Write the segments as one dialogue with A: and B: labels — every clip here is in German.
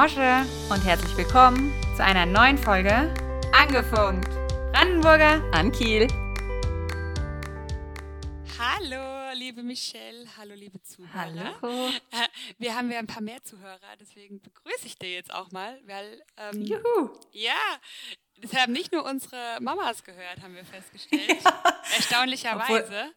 A: Mosche und herzlich willkommen zu einer neuen Folge Angefunkt. Brandenburger an Kiel.
B: Hallo, liebe Michelle. Hallo, liebe Zuhörer.
A: Hallo.
B: Äh, Wir haben ja ein paar mehr Zuhörer, deswegen begrüße ich dir jetzt auch mal, weil ähm,
A: Juhu.
B: ja, das haben nicht nur unsere Mamas gehört, haben wir festgestellt. Erstaunlicherweise.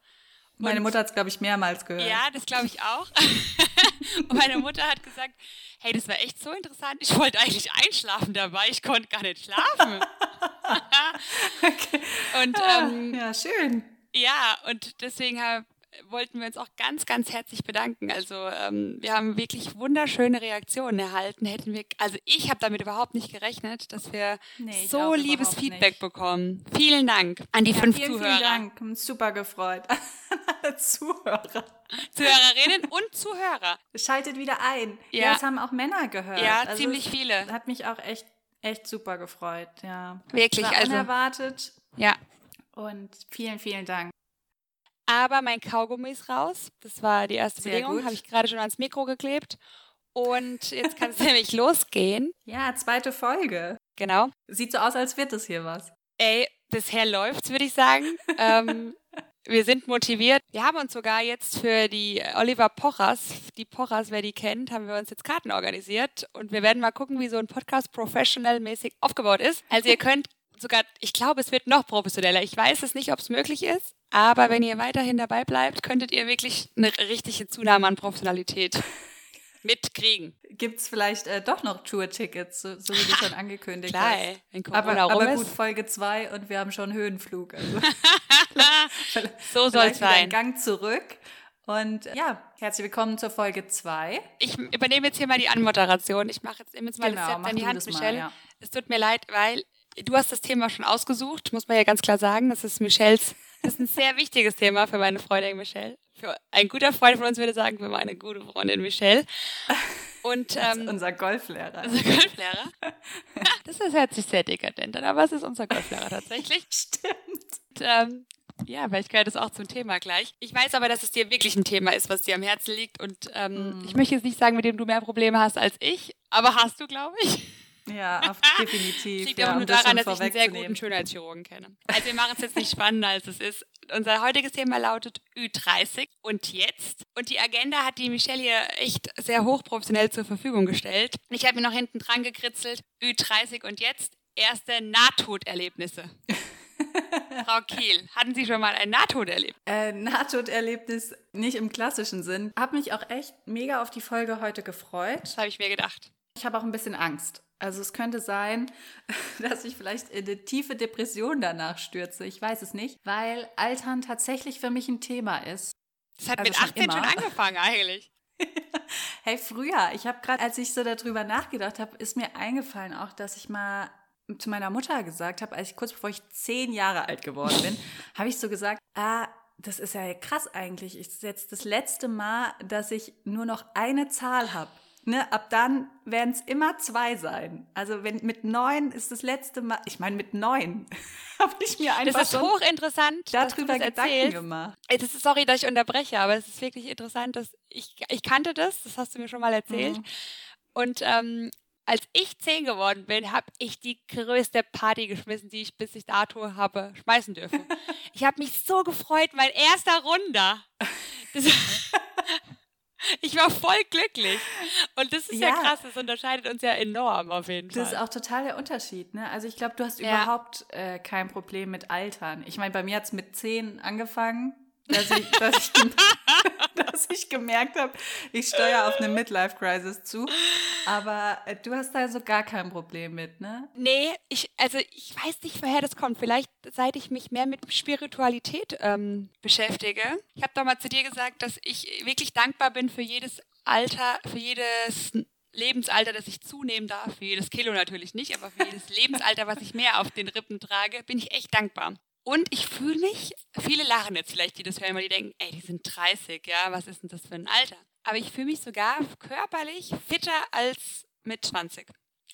A: Meine
B: Und-
A: Mutter hat es, glaube ich, mehrmals gehört.
B: Ja, das glaube ich auch. Und meine Mutter hat gesagt, hey, das war echt so interessant. Ich wollte eigentlich einschlafen dabei, ich konnte gar nicht schlafen. Und ähm,
A: ja, schön.
B: Ja, und deswegen hab, wollten wir uns auch ganz, ganz herzlich bedanken. Also ähm, wir haben wirklich wunderschöne Reaktionen erhalten. Hätten wir, also ich habe damit überhaupt nicht gerechnet, dass wir
A: Nee,
B: so liebes Feedback
A: nicht.
B: bekommen. Vielen Dank an die
A: Ja,
B: fünf
A: vielen,
B: Zuhörer,
A: vielen Dank. Super gefreut. Zuhörer.
B: Zuhörerinnen und Zuhörer.
A: Schaltet wieder ein. Ja,
B: Ja.
A: das haben auch Männer gehört.
B: Ja,
A: Also
B: ziemlich viele.
A: Hat mich auch echt, echt super gefreut. Ja.
B: Wirklich,
A: War
B: also
A: unerwartet.
B: ja.
A: Und vielen, vielen Dank.
B: Aber mein Kaugummi ist raus. Das war die erste
A: Sehr
B: Bedingung. Habe ich gerade schon ans Mikro geklebt. Und jetzt kann es nämlich losgehen.
A: Ja, zweite Folge.
B: Genau.
A: Sieht so aus, als wird es hier was.
B: Ey, bisher läuft's, würde ich sagen. ähm, wir sind motiviert. Wir haben uns sogar jetzt für die Oliver Pochers, die Pochers, wer die kennt, haben wir uns jetzt Karten organisiert und wir werden mal gucken, wie so ein Podcast professional-mäßig aufgebaut ist. Also ihr könnt sogar, ich glaube, es wird noch professioneller. Ich weiß es nicht, ob es möglich ist, aber wenn ihr weiterhin dabei bleibt, könntet ihr wirklich eine richtige Zunahme an Professionalität mitkriegen.
A: Gibt es vielleicht äh, doch noch Tour-Tickets, so, so wie du schon angekündigt
B: Klar,
A: hast?
B: wenn
A: Aber, aber gut, Folge 2 und wir haben schon Höhenflug. Also
B: so
A: vielleicht wieder
B: sein.
A: Gang zurück. Und ja, herzlich willkommen zur Folge 2.
B: Ich übernehme jetzt hier mal die Anmoderation. Ich mache jetzt, nehme jetzt mal
A: Genau,
B: das Zepter in die Hand,
A: das mal,
B: Michelle.
A: ja.
B: Es tut mir leid, weil du hast das Thema schon ausgesucht, muss man ja ganz klar sagen. Das ist Michelles, das ist ein sehr wichtiges Thema für meine Freundin Michelle. Für ein guter Freund von uns würde sagen, für meine gute Freundin Michelle. Und ähm,
A: Unser Golflehrer.
B: unser Golflehrer. das ist, hört sich sehr dekadent an, aber es ist unser Golflehrer tatsächlich.
A: Stimmt.
B: Und, ähm, ja, vielleicht gehört es auch zum Thema gleich. Ich weiß aber, dass es dir wirklich ein Thema ist, was dir am Herzen liegt. Und ähm,
A: Mhm.
B: ich möchte jetzt nicht sagen, mit dem du mehr Probleme hast als ich, aber hast du, glaube ich.
A: Ja, auf, definitiv.
B: Liegt
A: ja,
B: aber
A: um
B: nur
A: das
B: daran, dass ich einen sehr guten. Schönheitschirurgen kenne. Also wir machen es jetzt nicht spannender, als es ist. Unser heutiges Thema lautet Ü30 und jetzt. Und die Agenda hat die Michelle hier echt sehr hochprofessionell zur Verfügung gestellt. Und ich habe mir noch hinten dran gekritzelt, Ü30 und jetzt erste Nahtoderlebnisse. Frau Kiel, hatten Sie schon mal ein Nahtoderlebnis?
A: Äh, Nahtoderlebnis nicht im klassischen Sinn. Hab mich auch echt mega auf die Folge heute gefreut.
B: Das habe ich mir gedacht.
A: Ich habe auch ein bisschen Angst. Also es könnte sein, dass ich vielleicht in eine tiefe Depression danach stürze. Ich weiß es nicht, weil Altern tatsächlich für mich ein Thema ist.
B: Das hat
A: Also
B: mit
A: schon
B: 18 schon
A: immer.
B: angefangen eigentlich.
A: Hey, früher, ich habe gerade, als ich so darüber nachgedacht habe, ist mir eingefallen auch, dass ich mal zu meiner Mutter gesagt habe, als ich kurz bevor ich zehn Jahre alt geworden bin, habe ich so gesagt, ah, das ist ja krass eigentlich. Ich ist jetzt das letzte Mal, dass ich nur noch eine Zahl habe. Ne, ab dann werden es immer zwei sein. Also wenn mit neun ist das letzte Mal, ich meine mit neun habe ich mir einfach
B: Das ist
A: schon
B: hochinteressant,
A: darüber
B: das
A: Gedanken
B: erzählst.
A: gemacht.
B: Das ist, sorry, dass ich unterbreche, aber es ist wirklich interessant, dass ich, ich kannte das, das hast du mir schon mal erzählt.
A: Mhm.
B: Und ähm, als ich zehn geworden bin, habe ich die größte Party geschmissen, die ich bis ich dato habe schmeißen dürfen. ich habe mich so gefreut, mein erster Runder. Das, ich war voll glücklich. Und das ist ja.
A: Ja.
B: krass, das unterscheidet uns ja enorm auf jeden Fall.
A: Das ist auch total der Unterschied. Ne? Also ich glaube, du hast
B: Ja.
A: überhaupt äh, kein Problem mit Altern. Ich meine, bei mir hat es mit zehn angefangen, dass ich, dass ich, dass ich gemerkt habe, ich steuere auf eine Midlife-Crisis zu. Aber äh, du hast da so gar kein Problem mit, ne?
B: Nee, ich, also ich weiß nicht, woher das kommt. Vielleicht seit ich mich mehr mit Spiritualität ähm, beschäftige. Ich habe mal zu dir gesagt, dass ich wirklich dankbar bin für jedes Alter, für jedes Lebensalter, das ich zunehmen darf. Für jedes Kilo natürlich nicht, aber für jedes Lebensalter, was ich mehr auf den Rippen trage, bin ich echt dankbar. Und ich fühle mich, viele lachen jetzt vielleicht, die das hören, weil die denken, ey, die sind 30, ja, was ist denn das für ein Alter? Aber ich fühle mich sogar körperlich fitter als mit 20.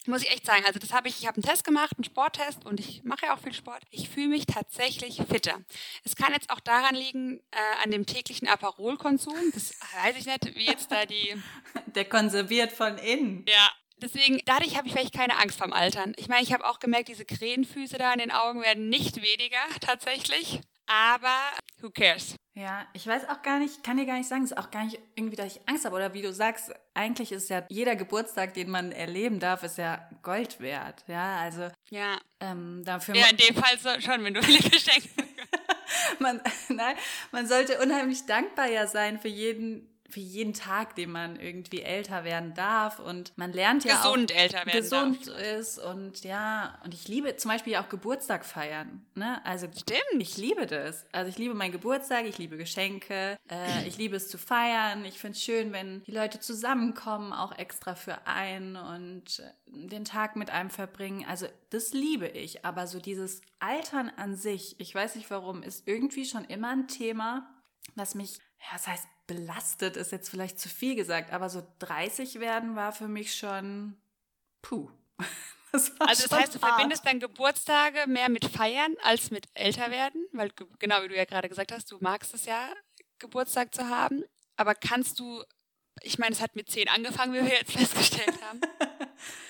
B: Muss ich echt sagen. Also das habe ich, ich habe einen Test gemacht, einen Sporttest und ich mache ja auch viel Sport. Ich fühle mich tatsächlich fitter. Es kann jetzt auch daran liegen, äh, an dem täglichen Aperolkonsum. Das weiß ich nicht, wie jetzt da die
A: Der konserviert von innen.
B: ja, Deswegen, dadurch habe ich vielleicht keine Angst vorm Altern. Ich meine, ich habe auch gemerkt, diese Krähenfüße da in den Augen werden nicht weniger, tatsächlich. Aber who cares?
A: Ja, ich weiß auch gar nicht, kann dir gar nicht sagen, es ist auch gar nicht irgendwie, dass ich Angst habe. Oder wie du sagst, eigentlich ist ja jeder Geburtstag, den man erleben darf, ist ja Gold wert. Ja, also.
B: Ja.
A: Ähm, dafür
B: ja, in dem Fall so, schon, wenn du viele Geschenke.
A: man, nein, man sollte unheimlich dankbar ja sein für jeden für jeden Tag, den man irgendwie älter werden darf und man lernt ja
B: gesund
A: auch,
B: älter werden
A: gesund
B: darf.
A: ist und ja und ich liebe zum Beispiel auch Geburtstag feiern, ne? Also
B: Stimmt.
A: ich liebe das. Also ich liebe meinen Geburtstag, ich liebe Geschenke, äh, ich liebe es zu feiern. Ich finde es schön, wenn die Leute zusammenkommen, auch extra für einen und den Tag mit einem verbringen. Also das liebe ich. Aber so dieses Altern an sich, ich weiß nicht warum, ist irgendwie schon immer ein Thema, was mich, ja, das heißt belastet ist jetzt vielleicht zu viel gesagt, aber so 30 werden war für mich schon puh.
B: Das also das heißt, du hart. verbindest dann Geburtstage mehr mit Feiern als mit älter werden, weil genau wie du ja gerade gesagt hast, du magst es ja, Geburtstag zu haben. Aber kannst du, ich meine, es hat mit 10 angefangen, wie wir jetzt festgestellt haben.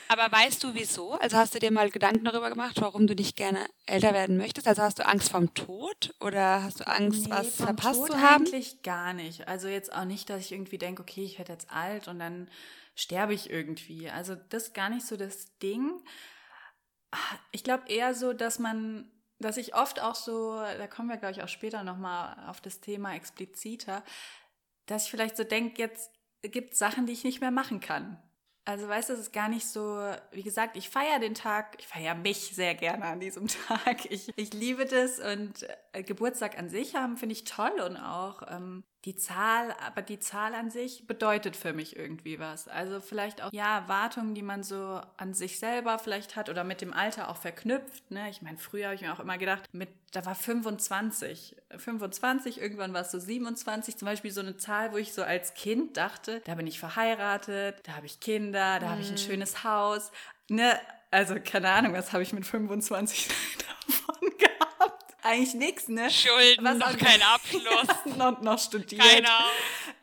B: Aber weißt du wieso? Also hast du dir mal Gedanken darüber gemacht, warum du nicht gerne älter werden möchtest? Also hast du Angst vom Tod oder hast du Angst, nee, was verpasst Tod zu haben?
A: Eigentlich gar nicht. Also jetzt auch nicht, dass ich irgendwie denke, okay, ich werde jetzt alt und dann sterbe ich irgendwie. Also das ist gar nicht so das Ding. Ich glaube eher so, dass man, dass ich oft auch so, da kommen wir glaube ich auch später nochmal auf das Thema expliziter, dass ich vielleicht so denke, jetzt gibt es Sachen, die ich nicht mehr machen kann. Also weißt du, es ist gar nicht so, wie gesagt, ich feiere den Tag, ich feiere mich sehr gerne an diesem Tag. Ich, ich liebe das und äh, Geburtstag an sich haben finde ich toll und auch ähm, die Zahl, aber die Zahl an sich bedeutet für mich irgendwie was. Also vielleicht auch, ja, Erwartungen, die man so an sich selber vielleicht hat oder mit dem Alter auch verknüpft. Ne? Ich meine, früher habe ich mir auch immer gedacht, mit, da war 25. 25, irgendwann war es so 27, zum Beispiel so eine Zahl, wo ich so als Kind dachte, da bin ich verheiratet, da habe ich Kinder, da habe ich ein mhm. schönes Haus. Ne? Also keine Ahnung, was habe ich mit 25 davon eigentlich nichts, ne?
B: Schulden, Was noch kein Abschluss.
A: noch, noch studiert.
B: Keiner.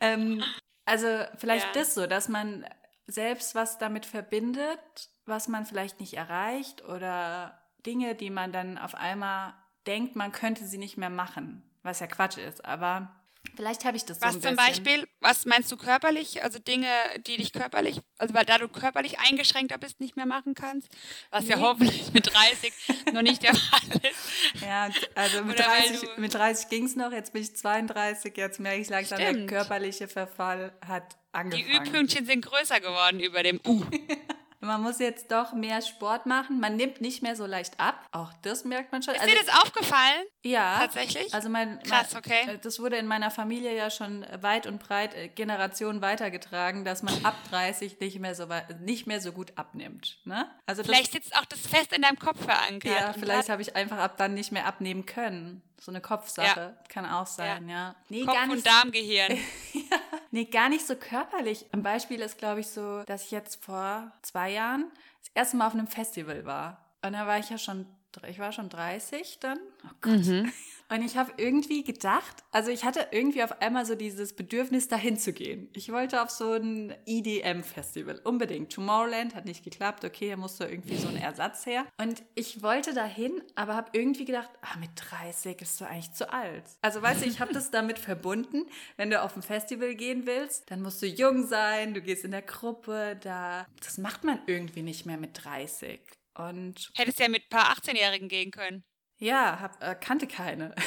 A: Ähm, also vielleicht ja. das so, dass man selbst was damit verbindet, was man vielleicht nicht erreicht oder Dinge, die man dann auf einmal denkt, man könnte sie nicht mehr machen, was ja Quatsch ist, aber Vielleicht habe ich das so
B: Was zum Beispiel, was meinst du körperlich? Also Dinge, die dich körperlich, also weil da du körperlich eingeschränkter bist, nicht mehr machen kannst, was nee. ja hoffentlich mit 30 noch nicht der Fall ist.
A: Ja, also mit Oder 30, 30 ging es noch, jetzt bin ich 32, jetzt merke ich langsam, Stimmt. der körperliche Verfall hat angefangen.
B: Die Ü-Pünktchen sind größer geworden über dem U.
A: Man muss jetzt doch mehr Sport machen. Man nimmt nicht mehr so leicht ab. Auch das merkt man schon.
B: Ist also, dir das aufgefallen?
A: Ja.
B: Tatsächlich?
A: Also mein,
B: Krass, okay.
A: Äh, das wurde in meiner Familie ja schon weit und breit äh, Generationen weitergetragen, dass man ab 30 nicht mehr so, nicht mehr so gut abnimmt. Ne?
B: Also vielleicht sitzt auch das fest in deinem Kopf verankert.
A: Ja, vielleicht habe ich einfach ab dann nicht mehr abnehmen können. So eine Kopfsache. Ja. Kann auch sein, ja. ja.
B: Nee, Kopf- und Darmgehirn.
A: ja. Nee, gar nicht so körperlich. Ein Beispiel ist, glaube ich, so, dass ich jetzt vor zwei Jahren das erste Mal auf einem Festival war. Und da war ich ja schon, ich war schon 30 dann. Oh Gott. Mhm. Und ich habe irgendwie gedacht, also ich hatte irgendwie auf einmal so dieses Bedürfnis, dahin zu gehen. Ich wollte auf so ein EDM-Festival, unbedingt. Tomorrowland hat nicht geklappt, okay, da musste irgendwie so ein Ersatz her. Und ich wollte dahin, aber habe irgendwie gedacht, ah, mit 30 bist du eigentlich zu alt. Also weißt du, ich habe das damit verbunden, wenn du auf ein Festival gehen willst, dann musst du jung sein, du gehst in der Gruppe, da, das macht man irgendwie nicht mehr mit 30. Und
B: Hättest ja mit ein paar 18-Jährigen gehen können.
A: Ja, hab, äh, kannte keine.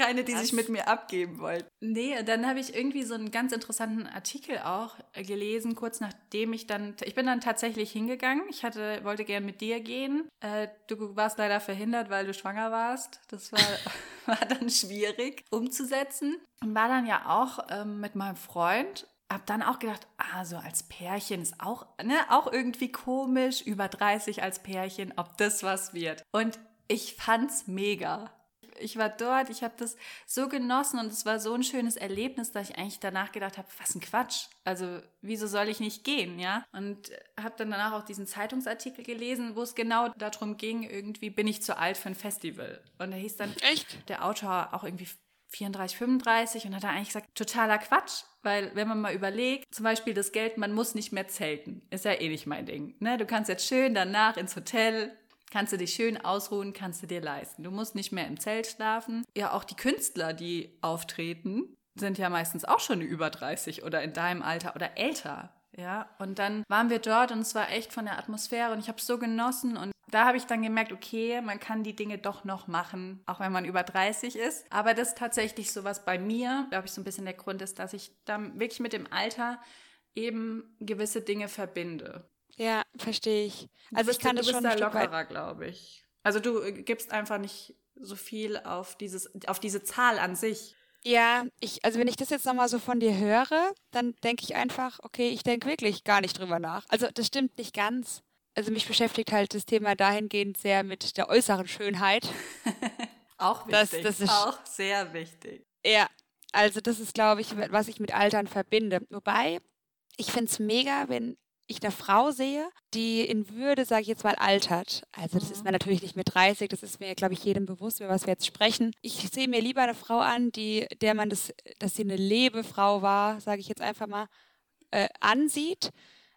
A: keine, die Was? sich mit mir abgeben wollten. Nee, dann habe ich irgendwie so einen ganz interessanten Artikel auch äh, gelesen, kurz nachdem ich dann, ich bin dann tatsächlich hingegangen. Ich hatte, wollte gern mit dir gehen. Äh, du warst leider verhindert, weil du schwanger warst. Das war, war dann schwierig umzusetzen. Und war dann ja auch ähm, mit meinem Freund hab dann auch gedacht, ah, so als Pärchen ist auch, ne, auch irgendwie komisch, über 30 als Pärchen, ob das was wird. Und ich fand's mega. Ich war dort, ich habe das so genossen und es war so ein schönes Erlebnis, dass ich eigentlich danach gedacht habe, was ein Quatsch. Also wieso soll ich nicht gehen, ja? Und habe dann danach auch diesen Zeitungsartikel gelesen, wo es genau darum ging, irgendwie bin ich zu alt für ein Festival. Und da hieß dann
B: Echt?
A: der Autor auch irgendwie 34, 35 und hat er eigentlich gesagt, totaler Quatsch, weil wenn man mal überlegt, zum Beispiel das Geld, man muss nicht mehr zelten, ist ja eh nicht mein Ding. Ne? Du kannst jetzt schön danach ins Hotel, kannst du dich schön ausruhen, kannst du dir leisten. Du musst nicht mehr im Zelt schlafen. Ja, auch die Künstler, die auftreten, sind ja meistens auch schon über 30 oder in deinem Alter oder älter. Ja, und dann waren wir dort und es war echt von der Atmosphäre und ich habe es so genossen und da habe ich dann gemerkt, okay, man kann die Dinge doch noch machen, auch wenn man über 30 ist. Aber das ist tatsächlich so was bei mir, glaube ich, so ein bisschen der Grund ist, dass ich dann wirklich mit dem Alter eben gewisse Dinge verbinde.
B: Ja, verstehe ich. Also ich kann
A: du
B: das
A: bist
B: schon
A: da lockerer, glaube ich. Also du äh, gibst einfach nicht so viel auf dieses, auf diese Zahl an sich.
B: Ja, ich, also wenn ich das jetzt nochmal so von dir höre, dann denke ich einfach, okay, ich denke wirklich gar nicht drüber nach. Also das stimmt nicht ganz. Also mich beschäftigt halt das Thema dahingehend sehr mit der äußeren Schönheit.
A: auch wichtig. Das, das ist, auch sehr wichtig.
B: Ja, also das ist, glaube ich, was ich mit Altern verbinde. Wobei, ich finde es mega, wenn ich eine Frau sehe, die in Würde, sage ich jetzt mal, altert. Also das ist mir mhm. natürlich nicht mit 30, das ist mir, glaube ich, jedem bewusst, über was wir jetzt sprechen. Ich sehe mir lieber eine Frau an, die, der man das, dass sie eine Lebefrau war, sage ich jetzt einfach mal, äh, ansieht.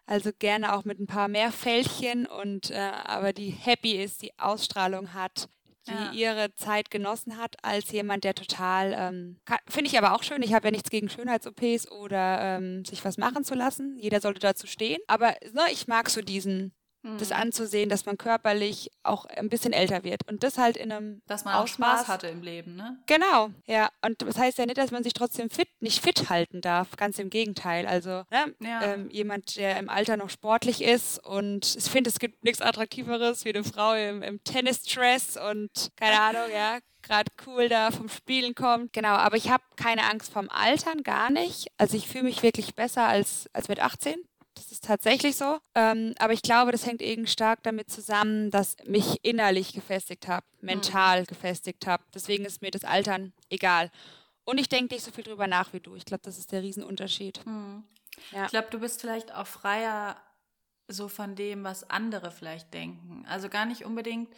B: Also gerne auch mit ein paar mehr Fältchen und äh, aber die happy ist, die Ausstrahlung hat, die ja. ihre Zeit genossen hat, als jemand, der total, ähm, finde ich aber auch schön, ich habe ja nichts gegen Schönheits-OPs oder ähm, sich was machen zu lassen. Jeder sollte dazu stehen. Aber ne, ich mag so diesen, das mhm. anzusehen, dass man körperlich auch ein bisschen älter wird. Und das halt in einem
A: Dass man auch Spaß hatte im Leben, ne?
B: Genau, ja. Und das heißt ja nicht, dass man sich trotzdem fit, nicht fit halten darf. Ganz im Gegenteil. Also ne? ja. ähm, jemand, der im Alter noch sportlich ist und ich finde, es gibt nichts Attraktiveres wie eine Frau im, im Tennisdress und keine Ahnung, ja, gerade cool da vom Spielen kommt. Genau, aber ich habe keine Angst vom Altern, gar nicht. Also ich fühle mich wirklich besser als, als mit 18. Das ist tatsächlich so. Ähm, aber ich glaube, das hängt eben stark damit zusammen, dass mich innerlich gefestigt habe, mental mhm. gefestigt habe. Deswegen ist mir das Altern egal. Und ich denke nicht so viel drüber nach wie du. Ich glaube, das ist der Riesenunterschied.
A: Mhm. Ja. Ich glaube, du bist vielleicht auch freier so von dem, was andere vielleicht denken. Also gar nicht unbedingt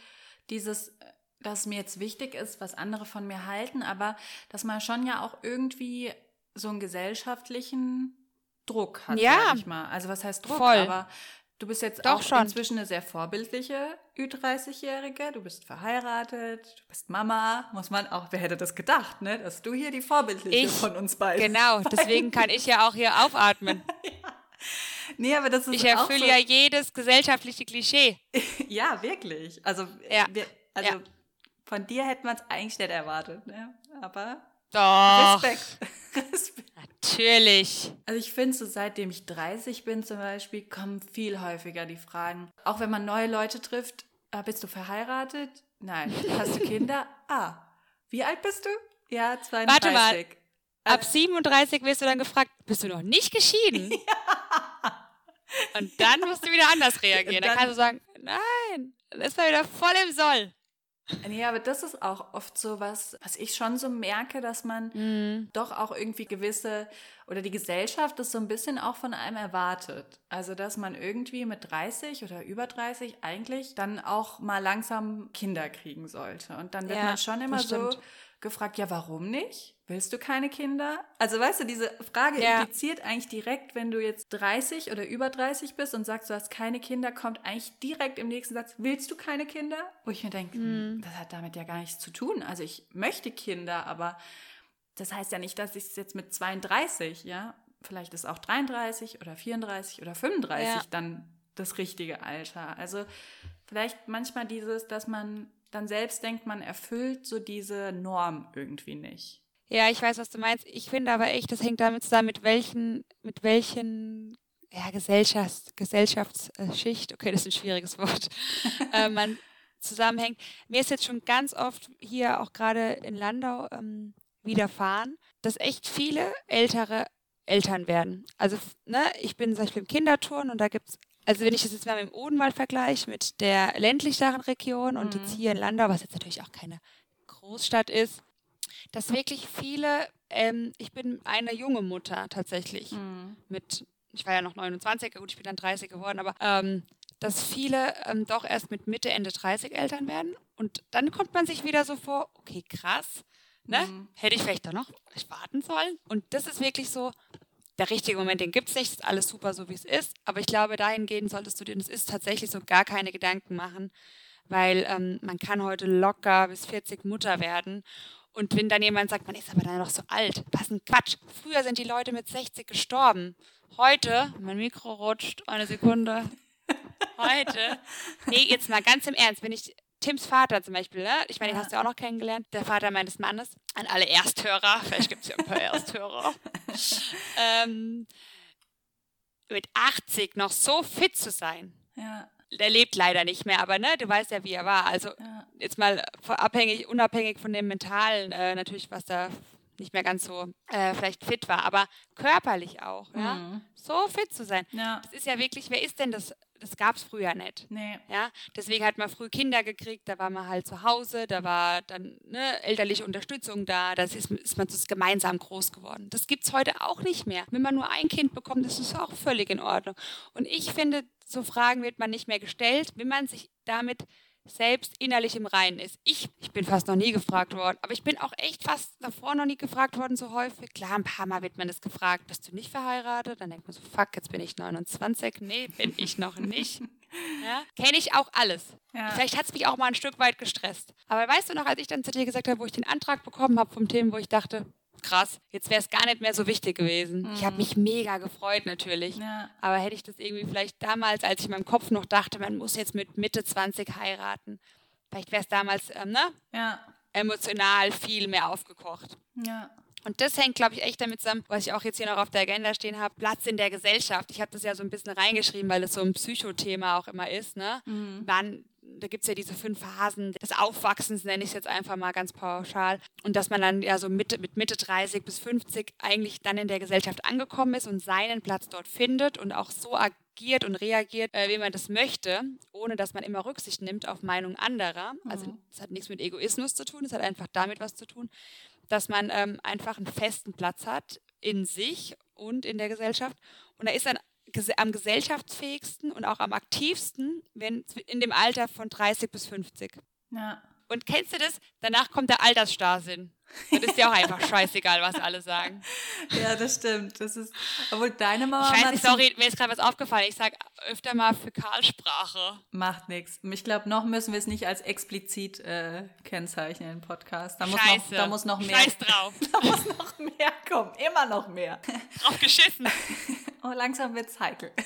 A: dieses, dass mir jetzt wichtig ist, was andere von mir halten, aber dass man schon ja auch irgendwie so einen gesellschaftlichen Druck hat, ja. sag ich mal. Also was heißt Druck?
B: Voll.
A: Aber du bist jetzt Doch auch schon. inzwischen eine sehr vorbildliche Ü30-Jährige. Du bist verheiratet, du bist Mama. Muss man auch, wer hätte das gedacht, ne? Dass du hier die vorbildliche
B: ich,
A: von uns beiden
B: Genau, deswegen kann ich ja auch hier aufatmen. ja.
A: Nee, aber das ist
B: Ich erfülle so ja jedes gesellschaftliche Klischee.
A: ja, wirklich. Also, ja. Wir, also ja. von dir hätte man es eigentlich nicht erwartet, ne? Aber
B: Doch.
A: Respekt. Respekt.
B: Natürlich.
A: Also ich finde, so seitdem ich 30 bin zum Beispiel, kommen viel häufiger die Fragen. Auch wenn man neue Leute trifft, ah, bist du verheiratet? Nein. Hast du Kinder? ah. Wie alt bist du? Ja, 32.
B: Warte mal. Ab 37 wirst du dann gefragt, bist du noch nicht geschieden? ja. Und dann musst du wieder anders reagieren. Dann, dann kannst du sagen, nein, ist man wieder voll im Soll.
A: Nee, aber das ist auch oft so was, was ich schon so merke, dass man mhm. doch auch irgendwie gewisse oder die Gesellschaft das so ein bisschen auch von einem erwartet. Also, dass man irgendwie mit 30 oder über 30 eigentlich dann auch mal langsam Kinder kriegen sollte. Und dann wird ja, man schon immer so gefragt, ja, warum nicht? Willst du keine Kinder? Also weißt du, diese Frage ja. impliziert eigentlich direkt, wenn du jetzt 30 oder über 30 bist und sagst, du hast keine Kinder, kommt eigentlich direkt im nächsten Satz, willst du keine Kinder? Wo ich mir denke, mhm. das hat damit ja gar nichts zu tun. Also ich möchte Kinder, aber das heißt ja nicht, dass ich es jetzt mit 32, ja, vielleicht ist auch 33 oder 34 oder 35 ja. dann das richtige Alter. Also vielleicht manchmal dieses, dass man dann selbst denkt, man erfüllt so diese Norm irgendwie nicht.
B: Ja, ich weiß, was du meinst. Ich finde aber echt, das hängt damit zusammen, mit welchen, mit welchen ja, Gesellschafts, Gesellschaftsschicht, okay, das ist ein schwieriges Wort, äh, man zusammenhängt. Mir ist jetzt schon ganz oft hier auch gerade in Landau ähm, widerfahren, dass echt viele ältere Eltern werden. Also, ne, ich bin zum Beispiel im Kinderturn und da gibt es also wenn ich das jetzt mal mit dem Odenwald vergleiche, mit der ländlicheren Region und mhm. jetzt hier in Landau, was jetzt natürlich auch keine Großstadt ist, dass wirklich viele, ähm, ich bin eine junge Mutter tatsächlich, mhm. mit, ich war ja noch 29, gut, ich bin dann 30 geworden, aber ähm, dass viele ähm, doch erst mit Mitte, Ende 30 Eltern werden. Und dann kommt man sich wieder so vor, okay, krass, Ne? Mhm. Hätte ich vielleicht doch noch warten sollen. Und das ist wirklich so, der richtige Moment, den gibt es nicht, ist alles super so, wie es ist. Aber ich glaube, dahingehend solltest du dir, das ist tatsächlich so, gar keine Gedanken machen, weil ähm, man kann heute locker bis 40 Mutter werden. Und wenn dann jemand sagt, man ist aber dann noch so alt, was ein Quatsch. Früher sind die Leute mit 60 gestorben. Heute, mein Mikro rutscht, eine Sekunde. Heute, nee, jetzt mal ganz im Ernst, wenn ich Tims Vater zum Beispiel, ne? ich meine, den hast du auch noch kennengelernt, der Vater meines Mannes, an alle Ersthörer, vielleicht gibt es ja ein paar Ersthörer, ähm, mit 80 noch so fit zu sein. Ja. Der lebt leider nicht mehr, aber ne, du weißt ja, wie er war. Also ja. jetzt mal abhängig, unabhängig von dem Mentalen, äh, natürlich, was da nicht mehr ganz so äh, vielleicht fit war, aber körperlich auch, mhm. ja, so fit zu sein. Ja. Das ist ja wirklich, wer ist denn das das gab es früher nicht. Nee. Ja? Deswegen hat man früh Kinder gekriegt, da war man halt zu Hause, da war dann ne, elterliche Unterstützung da, da ist, ist man gemeinsam groß geworden. Das gibt es heute auch nicht mehr. Wenn man nur ein Kind bekommt, das ist auch völlig in Ordnung. Und ich finde, so Fragen wird man nicht mehr gestellt, wenn man sich damit selbst innerlich im Reinen ist. Ich, ich bin fast noch nie gefragt worden, aber ich bin auch echt fast davor noch nie gefragt worden, so häufig. Klar, ein paar Mal wird man das gefragt, bist du nicht verheiratet? Dann denkt man so, fuck, jetzt bin ich 29. Nee, bin ich noch nicht. Ja? Kenne ich auch alles. Ja. Vielleicht hat es mich auch mal ein Stück weit gestresst. Aber weißt du noch, als ich dann zu dir gesagt habe, wo ich den Antrag bekommen habe vom Themen, wo ich dachte, krass, jetzt wäre es gar nicht mehr so wichtig gewesen. Mhm. Ich habe mich mega gefreut natürlich. Ja. Aber hätte ich das irgendwie vielleicht damals, als ich in meinem Kopf noch dachte, man muss jetzt mit Mitte 20 heiraten, vielleicht wäre es damals ähm, ne? ja. emotional viel mehr aufgekocht. Ja. Und das hängt, glaube ich, echt damit zusammen, was ich auch jetzt hier noch auf der Agenda stehen habe, Platz in der Gesellschaft. Ich habe das ja so ein bisschen reingeschrieben, weil es so ein Psychothema auch immer ist. Ne? Mhm. Wann da gibt es ja diese fünf Phasen des Aufwachsens, nenne ich es jetzt einfach mal ganz pauschal. Und dass man dann ja so Mitte, mit Mitte 30 bis 50 eigentlich dann in der Gesellschaft angekommen ist und seinen Platz dort findet und auch so agiert und reagiert, äh, wie man das möchte, ohne dass man immer Rücksicht nimmt auf Meinung anderer. Also mhm. es hat nichts mit Egoismus zu tun, es hat einfach damit was zu tun, dass man ähm, einfach einen festen Platz hat in sich und in der Gesellschaft. Und da ist dann am gesellschaftsfähigsten und auch am aktivsten, wenn in dem Alter von 30 bis 50. Ja. Und kennst du das? Danach kommt der Altersstarrsinn. Das ist ja auch einfach scheißegal, was alle sagen.
A: Ja, das stimmt. Das ist, obwohl deine Mama.
B: Nicht, sorry, mir ist gerade was aufgefallen. Ich sage öfter mal Fäkalsprache.
A: Macht nichts. Ich glaube, noch müssen wir es nicht als explizit äh, kennzeichnen im Podcast. Da muss, Scheiße. noch, da muss noch mehr.
B: Scheiß drauf.
A: da muss noch mehr kommen. Immer noch mehr.
B: Drauf geschissen.
A: Oh, langsam wird's heikel.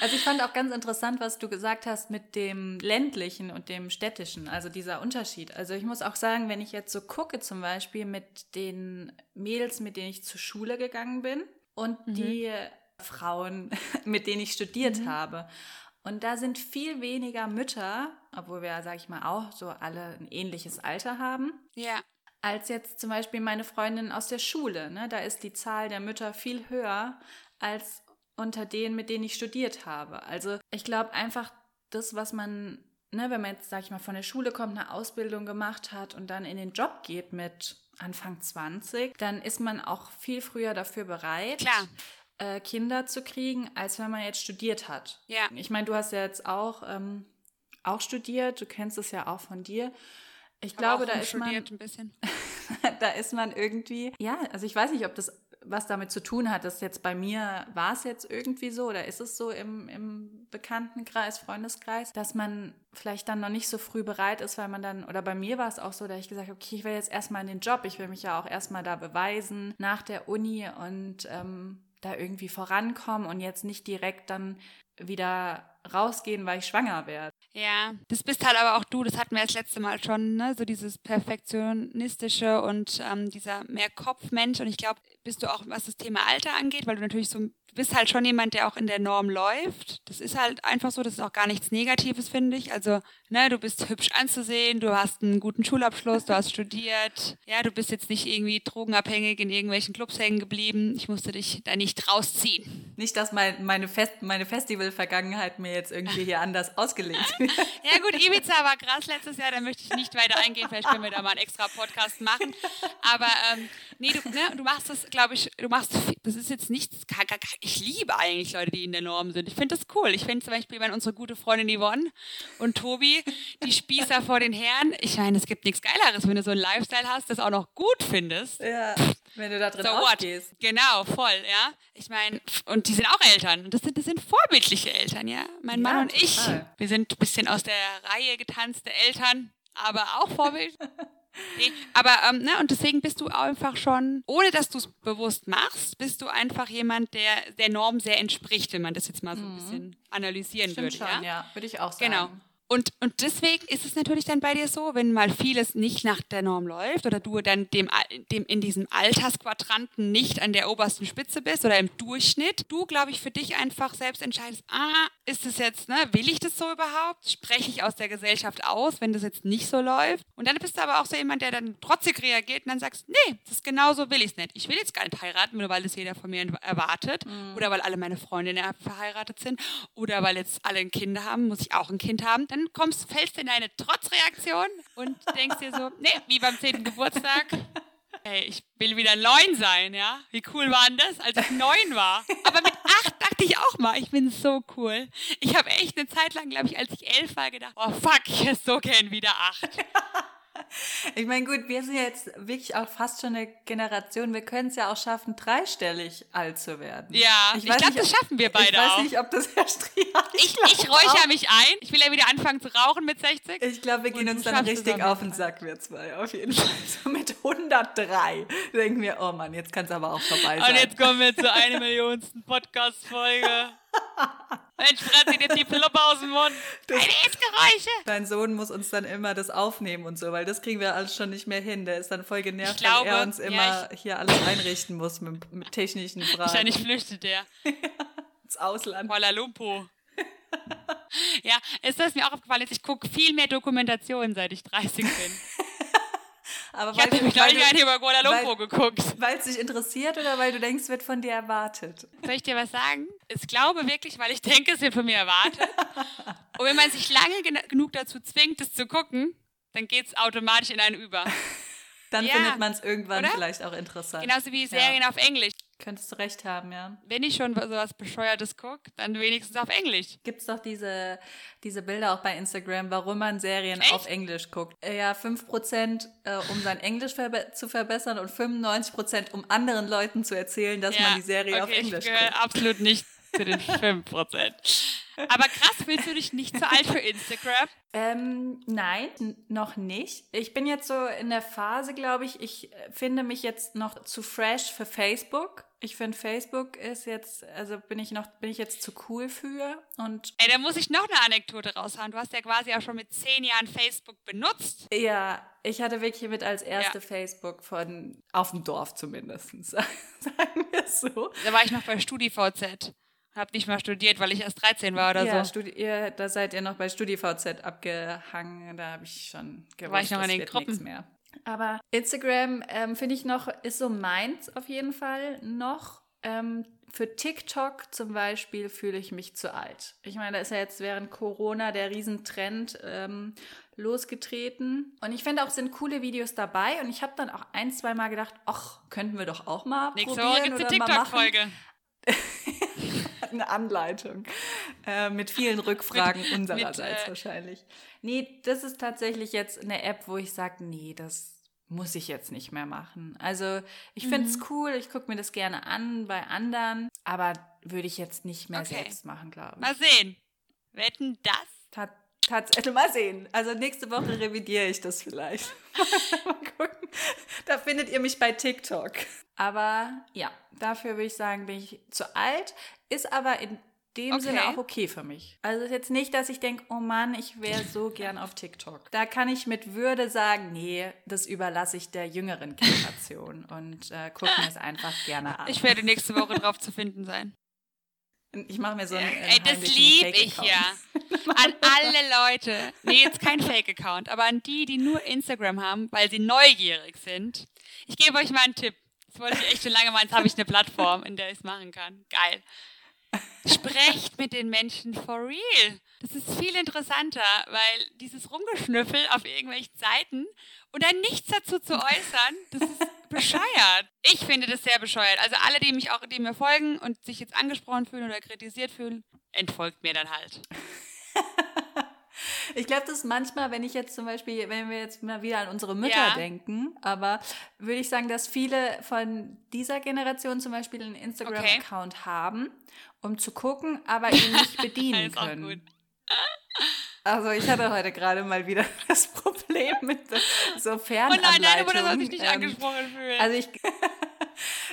A: Also ich fand auch ganz interessant, was du gesagt hast mit dem ländlichen und dem städtischen, also dieser Unterschied. Also ich muss auch sagen, wenn ich jetzt so gucke, zum Beispiel mit den Mädels, mit denen ich zur Schule gegangen bin und mhm. die Frauen, mit denen ich studiert mhm. habe. Und da sind viel weniger Mütter, obwohl wir, sage ich mal, auch so alle ein ähnliches Alter haben. Ja als jetzt zum Beispiel meine Freundin aus der Schule. Ne? Da ist die Zahl der Mütter viel höher als unter denen, mit denen ich studiert habe. Also ich glaube einfach, das, was man, ne, wenn man jetzt, sag ich mal, von der Schule kommt, eine Ausbildung gemacht hat und dann in den Job geht mit Anfang 20, dann ist man auch viel früher dafür bereit. Äh, Kinder zu kriegen, als wenn man jetzt studiert hat. Ja. Ich meine, du hast ja jetzt auch, ähm, auch studiert, du kennst es ja auch von dir. Ich glaube, da ist man. Da ist man irgendwie. Ja, also ich weiß nicht, ob das was damit zu tun hat, dass jetzt bei mir war es jetzt irgendwie so oder ist es so im, im Bekanntenkreis, Freundeskreis, dass man vielleicht dann noch nicht so früh bereit ist, weil man dann, oder bei mir war es auch so, dass ich gesagt habe, okay, ich will jetzt erstmal in den Job, ich will mich ja auch erstmal da beweisen nach der Uni und ähm, da irgendwie vorankommen und jetzt nicht direkt dann wieder rausgehen, weil ich schwanger werde.
B: Ja, das bist halt aber auch du, das hatten wir das letzte Mal schon, ne? so dieses Perfektionistische und ähm, dieser mehr Kopfmensch und ich glaube, bist du auch, was das Thema Alter angeht, weil du natürlich so, du bist halt schon jemand, der auch in der Norm läuft. Das ist halt einfach so, das ist auch gar nichts Negatives, finde ich. Also, ne, du bist hübsch anzusehen, du hast einen guten Schulabschluss, du hast studiert. Ja, du bist jetzt nicht irgendwie drogenabhängig in irgendwelchen Clubs hängen geblieben. Ich musste dich da nicht rausziehen.
A: Nicht, dass mein, meine, Fest, meine Festival-Vergangenheit mir jetzt irgendwie hier anders ausgelegt wird.
B: Ja gut, Ibiza war krass letztes Jahr, da möchte ich nicht weiter eingehen. Vielleicht können wir da mal einen extra Podcast machen. Aber ähm, nee, du, ne, du machst das, glaube ich, du machst, das ist jetzt nichts, ich liebe eigentlich Leute, die in der Norm sind. Ich finde das cool. Ich finde zum Beispiel, wenn unsere gute Freundin Yvonne und Tobi, die Spießer vor den Herren, ich meine, es gibt nichts Geileres, wenn du so einen Lifestyle hast, das auch noch gut findest.
A: Ja, wenn du da drin so aufgehst.
B: Genau, voll, ja. Ich meine, und die sind auch Eltern. Das sind, das sind vorbildliche Eltern, ja. Mein Mann und ich, wir sind ein bisschen aus der Reihe getanzte Eltern, aber auch Vorbild. Nee, aber, ähm, ne, und deswegen bist du einfach schon, ohne dass du es bewusst machst, bist du einfach jemand, der der Norm sehr entspricht, wenn man das jetzt mal so ein mhm. bisschen analysieren
A: Stimmt
B: würde.
A: Schon,
B: ja?
A: ja, würde ich auch sagen.
B: Genau. Und, und deswegen ist es natürlich dann bei dir so, wenn mal vieles nicht nach der Norm läuft oder du dann dem, dem in diesem Altersquadranten nicht an der obersten Spitze bist oder im Durchschnitt, du, glaube ich, für dich einfach selbst entscheidest, ah, ist es jetzt, ne, will ich das so überhaupt? Spreche ich aus der Gesellschaft aus, wenn das jetzt nicht so läuft? Und dann bist du aber auch so jemand, der dann trotzig reagiert und dann sagst, nee, das ist genau so will ich es nicht. Ich will jetzt gar nicht heiraten, nur weil das jeder von mir erwartet mhm. oder weil alle meine Freundinnen verheiratet sind oder weil jetzt alle ein Kind haben, muss ich auch ein Kind haben. Dann kommst, fällst in eine Trotzreaktion und denkst dir so, nee, wie beim 10. Geburtstag. Hey, ich will wieder neun sein, ja? Wie cool war denn das, als ich neun war? Aber mit acht dachte ich auch mal, ich bin so cool. Ich habe echt eine Zeit lang, glaube ich, als ich elf war, gedacht, oh fuck, ich hätte so gern wieder acht.
A: Ich meine, gut, wir sind jetzt wirklich auch fast schon eine Generation. Wir können es ja auch schaffen, dreistellig alt zu werden.
B: Ja, ich, ich glaube, das schaffen wir beide auch.
A: Ich weiß nicht, ob das Herr Strieger
B: Ich, ich räuchere mich ein. Ich will ja wieder anfangen zu rauchen mit 60.
A: Ich glaube, wir gehen uns dann richtig auf den Sack, wir zwei. Auf jeden Fall. So mit 103 denken wir, oh Mann, jetzt kann es aber auch vorbei sein.
B: Und jetzt kommen wir zur eine Millionsten Podcast-Folge. Mensch, Franzi, jetzt die Fluppe aus dem Mund. Das, Geräusche.
A: Dein Sohn muss uns dann immer das aufnehmen und so, weil das kriegen wir alles schon nicht mehr hin. Der ist dann voll genervt, glaube, weil er uns immer ja, hier alles einrichten muss mit, mit technischen Fragen.
B: Wahrscheinlich flüchtet der.
A: Ins Ausland.
B: Kuala Lumpur. ja, ist das mir auch aufgefallen Ich gucke viel mehr Dokumentationen, seit ich 30 bin. Aber ich habe nämlich neulich eine über Kuala Lumpur weil, geguckt.
A: Weil es dich interessiert oder weil du denkst, es wird von dir erwartet?
B: Soll ich dir was sagen? Ich glaube wirklich, weil ich denke, es wird von mir erwartet. Und wenn man sich lange gen genug dazu zwingt, es zu gucken, dann geht es automatisch in einen über.
A: dann ja, findet man es irgendwann oder? vielleicht auch interessant.
B: Genauso wie Serien ja. auf Englisch.
A: Könntest du recht haben, ja.
B: Wenn ich schon sowas Bescheuertes gucke, dann wenigstens auf Englisch.
A: Gibt es doch diese, diese Bilder auch bei Instagram, warum man Serien Echt? auf Englisch guckt. Äh, ja, 5% äh, um sein Englisch verbe zu verbessern und 95% um anderen Leuten zu erzählen, dass ja, man die Serie okay, auf Englisch
B: ich guckt. absolut nicht zu den 5%. Aber krass, fühlst du dich nicht zu alt für Instagram?
A: Ähm, nein, noch nicht. Ich bin jetzt so in der Phase, glaube ich, ich finde mich jetzt noch zu fresh für Facebook. Ich finde, Facebook ist jetzt, also bin ich noch, bin ich jetzt zu cool für und.
B: Ey, da muss ich noch eine Anekdote raushauen. Du hast ja quasi auch schon mit zehn Jahren Facebook benutzt.
A: Ja, ich hatte wirklich mit als erste ja. Facebook von, auf dem Dorf zumindest, sagen wir so.
B: Da war ich noch bei StudiVZ. Hab nicht mal studiert, weil ich erst 13 war oder
A: ja,
B: so.
A: Ja, da seid ihr noch bei StudiVZ abgehangen. Da habe ich schon gewusst,
B: war ich noch in den Gruppen.
A: mehr. Aber Instagram ähm, finde ich noch, ist so meins auf jeden Fall noch. Ähm, für TikTok zum Beispiel fühle ich mich zu alt. Ich meine, da ist ja jetzt während Corona der Riesentrend ähm, losgetreten. Und ich finde auch, sind coole Videos dabei. Und ich habe dann auch ein, zwei Mal gedacht, ach, könnten wir doch auch mal Nächste probieren Woche gibt's oder eine TikTok-Folge. eine Anleitung äh, mit vielen Rückfragen mit, unsererseits mit, äh, wahrscheinlich. Nee, das ist tatsächlich jetzt eine App, wo ich sage, nee, das muss ich jetzt nicht mehr machen. Also ich finde es mhm. cool, ich gucke mir das gerne an bei anderen, aber würde ich jetzt nicht mehr okay. selbst machen, glaube ich.
B: Mal sehen. Wetten das?
A: Tat Tatsächlich, mal sehen. Also nächste Woche revidiere ich das vielleicht. mal gucken. Da findet ihr mich bei TikTok. Aber ja, dafür würde ich sagen, bin ich zu alt. Ist aber in dem okay. Sinne auch okay für mich. Also ist jetzt nicht, dass ich denke, oh Mann, ich wäre so gern auf TikTok. Da kann ich mit Würde sagen, nee, das überlasse ich der jüngeren Generation und äh, gucke mir es einfach gerne an.
B: Ich werde nächste Woche drauf zu finden sein.
A: Ich mache mir so einen.
B: Ey, das liebe ich ja. An alle Leute. Nee, jetzt kein Fake-Account, aber an die, die nur Instagram haben, weil sie neugierig sind. Ich gebe euch mal einen Tipp. Das wollte ich echt schon lange mal. Jetzt habe ich eine Plattform, in der ich es machen kann. Geil. Sprecht mit den Menschen for real. Das ist viel interessanter, weil dieses Rumgeschnüffel auf irgendwelchen Seiten und dann nichts dazu zu äußern, das ist bescheuert. Ich finde das sehr bescheuert. Also alle, die mich auch, die mir folgen und sich jetzt angesprochen fühlen oder kritisiert fühlen, entfolgt mir dann halt.
A: Ich glaube, das ist manchmal, wenn ich jetzt zum Beispiel, wenn wir jetzt mal wieder an unsere Mütter ja. denken, aber würde ich sagen, dass viele von dieser Generation zum Beispiel einen Instagram-Account okay. haben, um zu gucken, aber ihn nicht bedienen können. Also ich hatte heute gerade mal wieder das Problem mit so Fernanleitungen. Oh nein, deine Mutter soll sich nicht ähm, angesprochen fühlen. Also ich,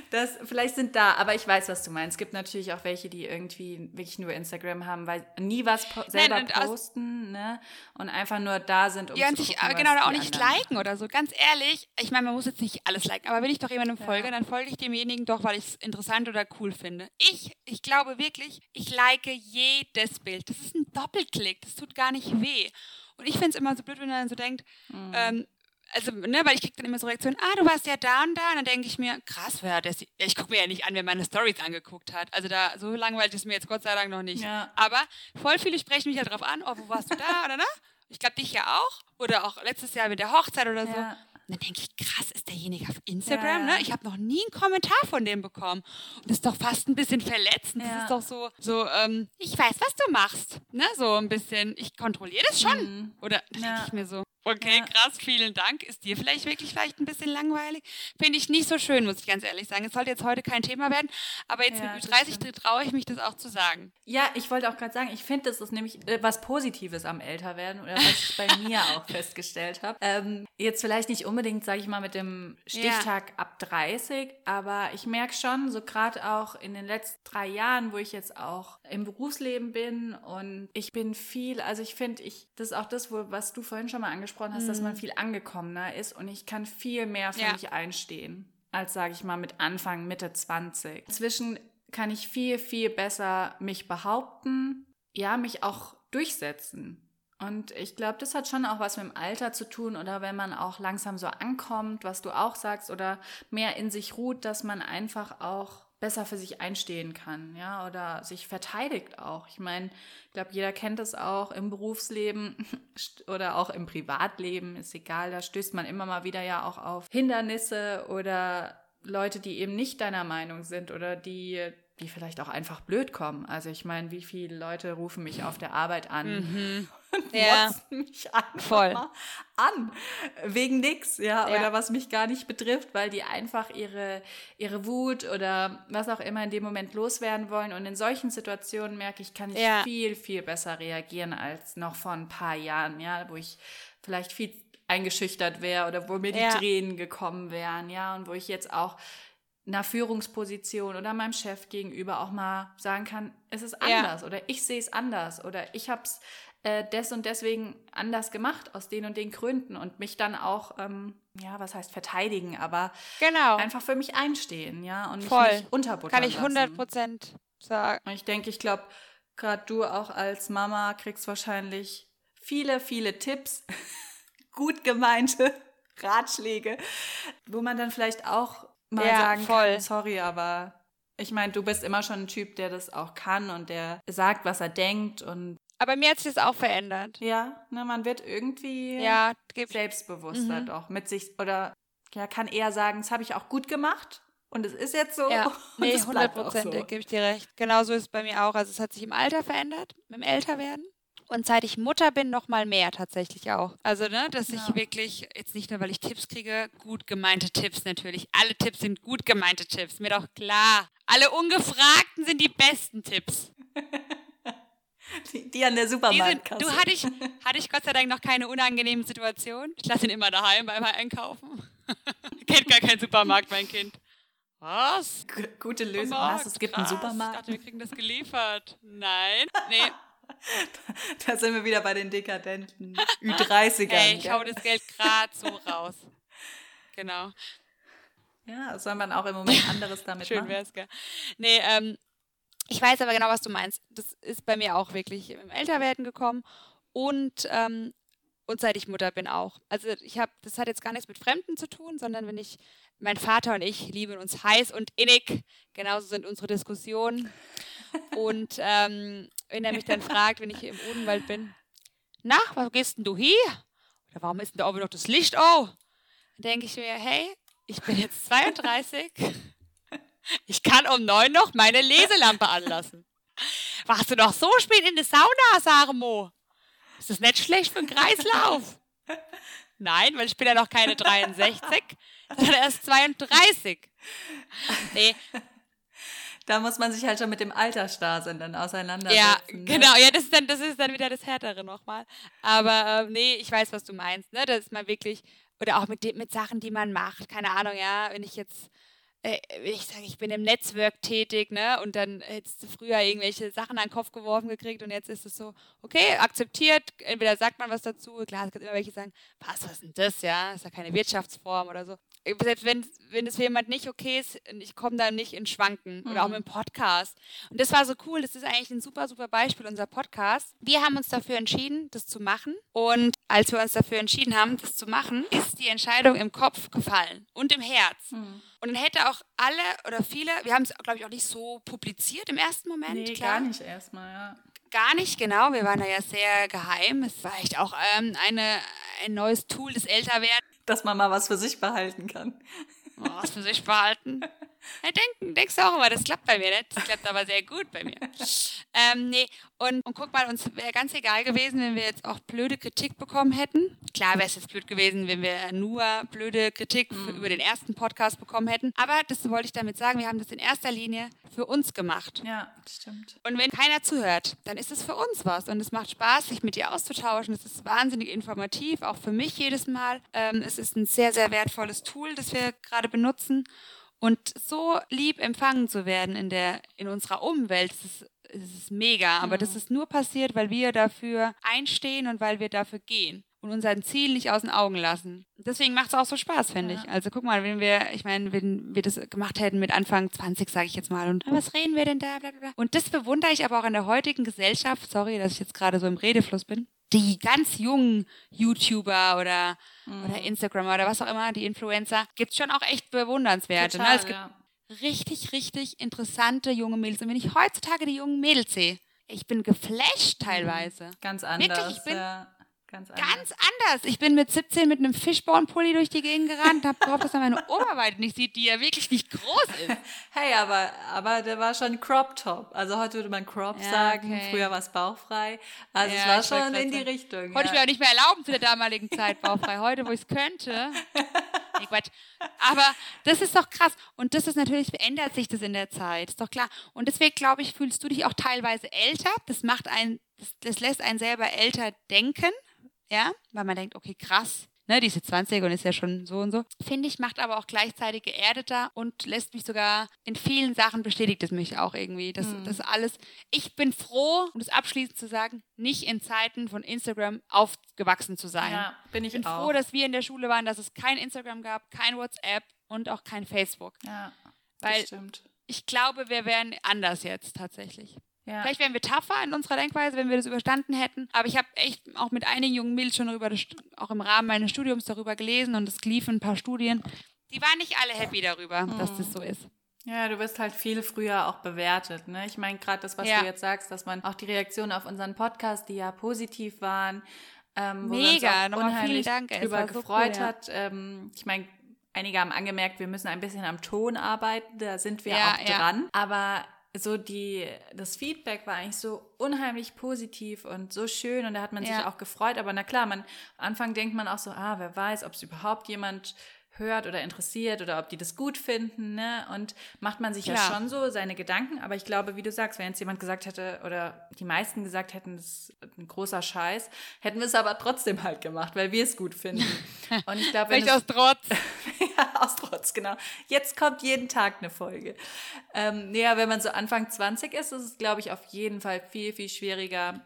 A: das, vielleicht sind da, aber ich weiß, was du meinst. Es gibt natürlich auch welche, die irgendwie wirklich nur Instagram haben, weil nie was po selber Nein, posten, ne? Und einfach nur da sind,
B: um ja, zu gucken, sich, genau, auch nicht liken oder so. Ganz ehrlich, ich meine, man muss jetzt nicht alles liken, aber wenn ich doch jemandem ja. folge, dann folge ich demjenigen doch, weil ich es interessant oder cool finde. Ich, ich glaube wirklich, ich like jedes Bild. Das ist ein Doppelklick, das tut gar nicht weh. Und ich finde es immer so blöd, wenn man dann so denkt, mhm. ähm, also, ne, weil ich kriege dann immer so Reaktionen, ah, du warst ja da und da. Und dann denke ich mir, krass, wer das, ich gucke mir ja nicht an, wer meine Stories angeguckt hat. Also da, so langweilig ist mir jetzt Gott sei Dank noch nicht. Ja. Aber voll viele sprechen mich ja halt drauf an, oh, wo warst du da oder ne? Ich glaube, dich ja auch. Oder auch letztes Jahr mit der Hochzeit oder so. Ja. Und dann denke ich, krass, ist derjenige auf Instagram? Ja. Ne? Ich habe noch nie einen Kommentar von dem bekommen. Und das ist doch fast ein bisschen verletzend. Das ist doch so, so ähm, ich weiß, was du machst. Ne? So ein bisschen, ich kontrolliere das schon. Mhm. Oder denke ich mir so, Okay, ja. krass, vielen Dank. Ist dir vielleicht wirklich vielleicht ein bisschen langweilig? Finde ich nicht so schön, muss ich ganz ehrlich sagen. Es sollte jetzt heute kein Thema werden, aber jetzt ja, mit 30 traue ich mich das auch zu sagen.
A: Ja, ich wollte auch gerade sagen, ich finde, das ist nämlich äh, was Positives am Älterwerden oder was ich bei mir auch festgestellt habe. Ähm, jetzt vielleicht nicht unbedingt, sage ich mal, mit dem Stichtag ja. ab 30, aber ich merke schon, so gerade auch in den letzten drei Jahren, wo ich jetzt auch im Berufsleben bin und ich bin viel, also ich finde, ich, das ist auch das, wo, was du vorhin schon mal angesprochen angesprochen hast, mhm. dass man mhm. viel angekommener ist und ich kann viel mehr für ja. mich einstehen, als sage ich mal mit Anfang, Mitte 20. Inzwischen kann ich viel, viel besser mich behaupten, ja, mich auch durchsetzen. Und ich glaube, das hat schon auch was mit dem Alter zu tun oder wenn man auch langsam so ankommt, was du auch sagst, oder mehr in sich ruht, dass man einfach auch besser für sich einstehen kann, ja, oder sich verteidigt auch. Ich meine, ich glaube, jeder kennt es auch im Berufsleben oder auch im Privatleben, ist egal, da stößt man immer mal wieder ja auch auf Hindernisse oder Leute, die eben nicht deiner Meinung sind oder die die vielleicht auch einfach blöd kommen. Also ich meine, wie viele Leute rufen mich auf der Arbeit an mhm. und ja. mich einfach Voll. an wegen nix, ja, ja, oder was mich gar nicht betrifft, weil die einfach ihre ihre Wut oder was auch immer in dem Moment loswerden wollen. Und in solchen Situationen merke ich, kann ich ja. viel viel besser reagieren als noch vor ein paar Jahren, ja, wo ich vielleicht viel eingeschüchtert wäre oder wo mir die Tränen gekommen wären, ja, und wo ich jetzt auch einer Führungsposition oder meinem Chef gegenüber auch mal sagen kann, es ist anders ja. oder ich sehe es anders oder ich habe es äh, des und deswegen anders gemacht aus den und den Gründen und mich dann auch, ähm, ja, was heißt verteidigen, aber genau. einfach für mich einstehen, ja, und mich Voll. nicht unterbuttern
B: Kann ich 100 Prozent sagen.
A: Und ich denke, ich glaube, gerade du auch als Mama kriegst wahrscheinlich viele, viele Tipps, gut gemeinte Ratschläge, wo man dann vielleicht auch mal ja, sagen voll. kann, sorry, aber ich meine, du bist immer schon ein Typ, der das auch kann und der sagt, was er denkt und
B: aber mir hat sich das auch verändert.
A: Ja, ne, man wird irgendwie ja, selbstbewusster mhm. doch mit sich oder ja, kann eher sagen, das habe ich auch gut gemacht und es ist jetzt so. Ja,
B: nee, 100 Prozent, so. gebe ich dir recht. Genauso ist es bei mir auch. Also es hat sich im Alter verändert, mit dem Älterwerden. Und seit ich Mutter bin, noch mal mehr tatsächlich auch. Also, ne, dass ja. ich wirklich, jetzt nicht nur, weil ich Tipps kriege, gut gemeinte Tipps natürlich. Alle Tipps sind gut gemeinte Tipps, mir doch klar. Alle Ungefragten sind die besten Tipps.
A: Die, die an der Supermarktkasse.
B: Du, hatte ich, hatte ich Gott sei Dank noch keine unangenehmen Situationen. Ich lasse ihn immer daheim beim Einkaufen. Kennt gar keinen Supermarkt, mein Kind. Was?
A: G gute Lösung. Was? Es gibt Krass. einen Supermarkt.
B: Ich dachte, wir kriegen das geliefert. Nein. Nee.
A: da sind wir wieder bei den dekadenten Ü30ern.
B: Hey, ich hau das Geld gerade so raus. Genau.
A: Ja, soll man auch im Moment anderes damit
B: Schön
A: machen.
B: Schön wär's, gell. Nee, ähm, ich weiß aber genau, was du meinst. Das ist bei mir auch wirklich im Älterwerden gekommen und, ähm, und seit ich Mutter bin auch. Also ich habe, das hat jetzt gar nichts mit Fremden zu tun, sondern wenn ich, mein Vater und ich lieben uns heiß und innig. Genauso sind unsere Diskussionen. Und ähm, wenn er mich dann fragt, wenn ich hier im Odenwald bin, na, wo gehst denn du hier? Oder warum ist denn da oben noch das Licht? Oh, denke ich mir, hey, ich bin jetzt 32. Ich kann um neun noch meine Leselampe anlassen. Warst du noch so spät in der Sauna, Sarmo? Ist das nicht schlecht für den Kreislauf? Nein, weil ich bin ja noch keine 63, sondern erst 32. Nee.
A: Da muss man sich halt schon mit dem Altersstarrsinn dann auseinandersetzen.
B: Ja,
A: ne?
B: genau. Ja, das ist, dann, das ist dann wieder das Härtere nochmal. Aber äh, nee, ich weiß, was du meinst. Ne? Das ist mal wirklich, oder auch mit, mit Sachen, die man macht. Keine Ahnung, ja, wenn ich jetzt äh, ich sage, ich bin im Netzwerk tätig, ne? Und dann hättest du früher irgendwelche Sachen an den Kopf geworfen gekriegt und jetzt ist es so, okay, akzeptiert, entweder sagt man was dazu, klar, es gibt immer welche, die sagen, was, was ist denn das, ja? Ist ja keine Wirtschaftsform oder so. Selbst wenn, wenn es für jemand nicht okay ist, ich komme da nicht in Schwanken mhm. oder auch mit dem Podcast. Und das war so cool, das ist eigentlich ein super, super Beispiel, unser Podcast. Wir haben uns dafür entschieden, das zu machen. Und als wir uns dafür entschieden haben, das zu machen, ist die Entscheidung im Kopf gefallen und im Herz. Mhm. Und dann hätte auch alle oder viele, wir haben es, glaube ich, auch nicht so publiziert im ersten Moment.
A: Nee, klar. gar nicht erstmal, ja.
B: Gar nicht, genau. Wir waren da ja sehr geheim. Es war echt auch ähm, eine, ein neues Tool des Älterwerdens.
A: Dass man mal was für sich behalten kann.
B: Oh, was für sich behalten. Ja, denk, denkst du auch immer, das klappt bei mir nicht. Das klappt aber sehr gut bei mir. Ähm, nee, und, und guck mal, uns wäre ganz egal gewesen, wenn wir jetzt auch blöde Kritik bekommen hätten. Klar wäre es jetzt blöd gewesen, wenn wir nur blöde Kritik mhm. über den ersten Podcast bekommen hätten. Aber das wollte ich damit sagen, wir haben das in erster Linie für uns gemacht.
A: Ja, stimmt.
B: Und wenn keiner zuhört, dann ist es für uns was. Und es macht Spaß, sich mit dir auszutauschen. Es ist wahnsinnig informativ, auch für mich jedes Mal. Ähm, es ist ein sehr, sehr wertvolles Tool, das wir gerade benutzen. Und so lieb empfangen zu werden in, der, in unserer Umwelt, das ist, das ist mega. Aber mhm. das ist nur passiert, weil wir dafür einstehen und weil wir dafür gehen und unser Ziel nicht aus den Augen lassen. Deswegen macht es auch so Spaß, finde ja. ich. Also guck mal, wenn wir, ich meine, wenn wir das gemacht hätten mit Anfang 20, sage ich jetzt mal, und was reden wir denn da? Blablabla. Und das bewundere ich aber auch in der heutigen Gesellschaft. Sorry, dass ich jetzt gerade so im Redefluss bin die ganz jungen YouTuber oder, mhm. oder Instagramer oder was auch immer, die Influencer, gibt es schon auch echt bewundernswerte. Ne? Total, ne? Es gibt ja. richtig, richtig interessante junge Mädels. Und wenn ich heutzutage die jungen Mädels sehe, ich bin geflasht mhm. teilweise.
A: Ganz anders.
B: Wirklich, ich bin,
A: ja.
B: Ganz anders. Ganz anders. Ich bin mit 17 mit einem Fischborn-Pulli durch die Gegend gerannt habe gehofft, dass er meine Oberweite nicht sieht, die ja wirklich nicht groß ist.
A: hey, aber, aber der war schon Crop Top. Also heute würde man Crop ja, sagen, okay. früher war es bauchfrei. Also ja, es war schon in die Richtung.
B: Konnte ja. ich mir auch nicht mehr erlauben zu der damaligen Zeit bauchfrei. Heute, wo ich es könnte. Nee, Quatsch. Aber das ist doch krass. Und das ist natürlich, ändert sich das in der Zeit. Ist doch klar. Und deswegen, glaube ich, fühlst du dich auch teilweise älter. Das macht einen, das, das lässt einen selber älter denken ja, weil man denkt, okay, krass, ne, die ist jetzt 20 und ist ja schon so und so. Finde ich, macht aber auch gleichzeitig geerdeter und lässt mich sogar in vielen Sachen bestätigt es mich auch irgendwie. Das, mhm. das alles. Ich bin froh, um das abschließend zu sagen, nicht in Zeiten von Instagram aufgewachsen zu sein.
A: Ja, bin ich,
B: ich bin
A: auch.
B: froh, dass wir in der Schule waren, dass es kein Instagram gab, kein WhatsApp und auch kein Facebook.
A: Ja,
B: Weil
A: stimmt.
B: Ich glaube, wir wären anders jetzt tatsächlich.
A: Ja.
B: Vielleicht wären wir tougher in unserer Denkweise, wenn wir das überstanden hätten. Aber ich habe echt auch mit einigen jungen Mädels schon darüber, auch im Rahmen meines Studiums darüber gelesen und es liefen ein paar Studien. Die waren nicht alle happy darüber, mhm. dass das so ist.
A: Ja, du wirst halt viel früher auch bewertet. Ne? Ich meine, gerade das, was ja. du jetzt sagst, dass man auch die Reaktionen auf unseren Podcast, die ja positiv waren, ähm, wo
B: Mega,
A: wir uns unheimlich
B: Dank,
A: drüber so gefreut cool, ja. hat. Ähm, ich meine, einige haben angemerkt, wir müssen ein bisschen am Ton arbeiten, da sind wir ja, auch dran. Aber so die, das Feedback war eigentlich so unheimlich positiv und so schön und da hat man sich auch gefreut. Aber na klar, man, am Anfang denkt man auch so, ah, wer weiß, ob es überhaupt jemand hört oder interessiert oder ob die das gut finden, ne? Und macht man sich Klar. ja schon so seine Gedanken. Aber ich glaube, wie du sagst, wenn jetzt jemand gesagt hätte oder die meisten gesagt hätten, das ist ein großer Scheiß, hätten wir es aber trotzdem halt gemacht, weil wir es gut finden.
B: Und ich glaube, wenn aus Trotz.
A: ja, aus Trotz, genau. Jetzt kommt jeden Tag eine Folge. Ähm, ja, wenn man so Anfang 20 ist, ist es, glaube ich, auf jeden Fall viel, viel schwieriger,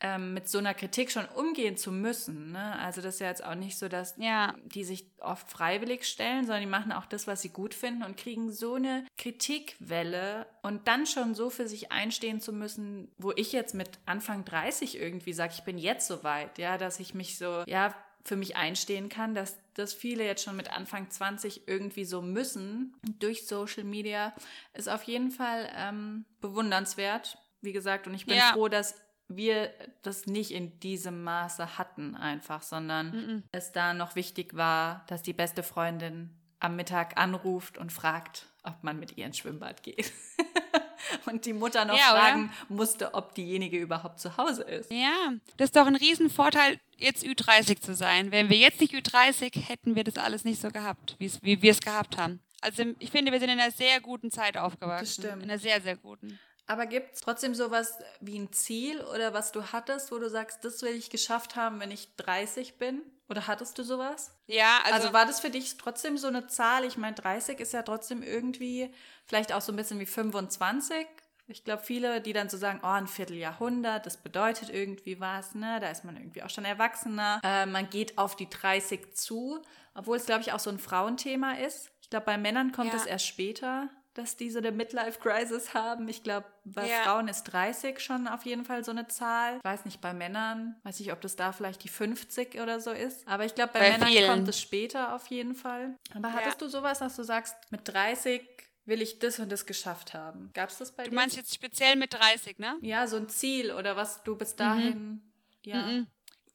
A: ähm, mit so einer Kritik schon umgehen zu müssen. Ne? Also das ist ja jetzt auch nicht so, dass
B: ja.
A: die sich oft freiwillig stellen, sondern die machen auch das, was sie gut finden und kriegen so eine Kritikwelle und dann schon so für sich einstehen zu müssen, wo ich jetzt mit Anfang 30 irgendwie sage, ich bin jetzt so weit, ja, dass ich mich so, ja, für mich einstehen kann, dass das viele jetzt schon mit Anfang 20 irgendwie so müssen durch Social Media, ist auf jeden Fall ähm, bewundernswert wie gesagt, und ich bin
B: Ja.
A: froh, dass wir das nicht in diesem Maße hatten einfach, sondern
B: Mhm.
A: es da noch wichtig war, dass die beste Freundin am Mittag anruft und fragt, ob man mit ihr ins Schwimmbad geht. und die Mutter noch
B: Ja, oder?
A: fragen musste, ob diejenige überhaupt zu Hause ist.
B: Ja, das ist doch ein Riesenvorteil, jetzt Ü30 zu sein. Wenn wir jetzt nicht Ü30, hätten wir das alles nicht so gehabt, wie wir es gehabt haben. Also ich finde, wir sind in einer sehr guten Zeit aufgewachsen.
A: Das stimmt.
B: In einer sehr, sehr guten.
A: Aber gibt es trotzdem sowas wie ein Ziel oder was du hattest, wo du sagst, das will ich geschafft haben, wenn ich 30 bin? Oder hattest du sowas?
B: Ja, also,
A: Also, war das für dich trotzdem so eine Zahl? Ich meine, 30 ist ja trotzdem irgendwie vielleicht auch so ein bisschen wie 25. Ich glaube, viele, die dann so sagen, oh, ein Vierteljahrhundert, das bedeutet irgendwie was, ne? Da ist man irgendwie auch schon erwachsener. Äh, man geht auf die 30 zu, obwohl es, glaube ich, auch so ein Frauenthema ist. Ich glaube, bei Männern kommt
B: Ja.
A: es erst später, dass die so eine Midlife-Crisis haben. Ich glaube, bei
B: Ja.
A: Frauen ist 30 schon auf jeden Fall so eine Zahl. Ich weiß nicht, bei Männern, weiß nicht, ob das da vielleicht die 50 oder so ist. Aber ich glaube, bei,
B: Bei
A: Männern
B: vielen.
A: kommt es später auf jeden Fall. Aber hattest du sowas, dass du sagst, mit 30 will ich das und das geschafft haben? Gab es das bei
B: du
A: dir?
B: meinst jetzt speziell mit 30, ne?
A: ja, so ein Ziel oder was du bis dahin ja,
B: Mhm.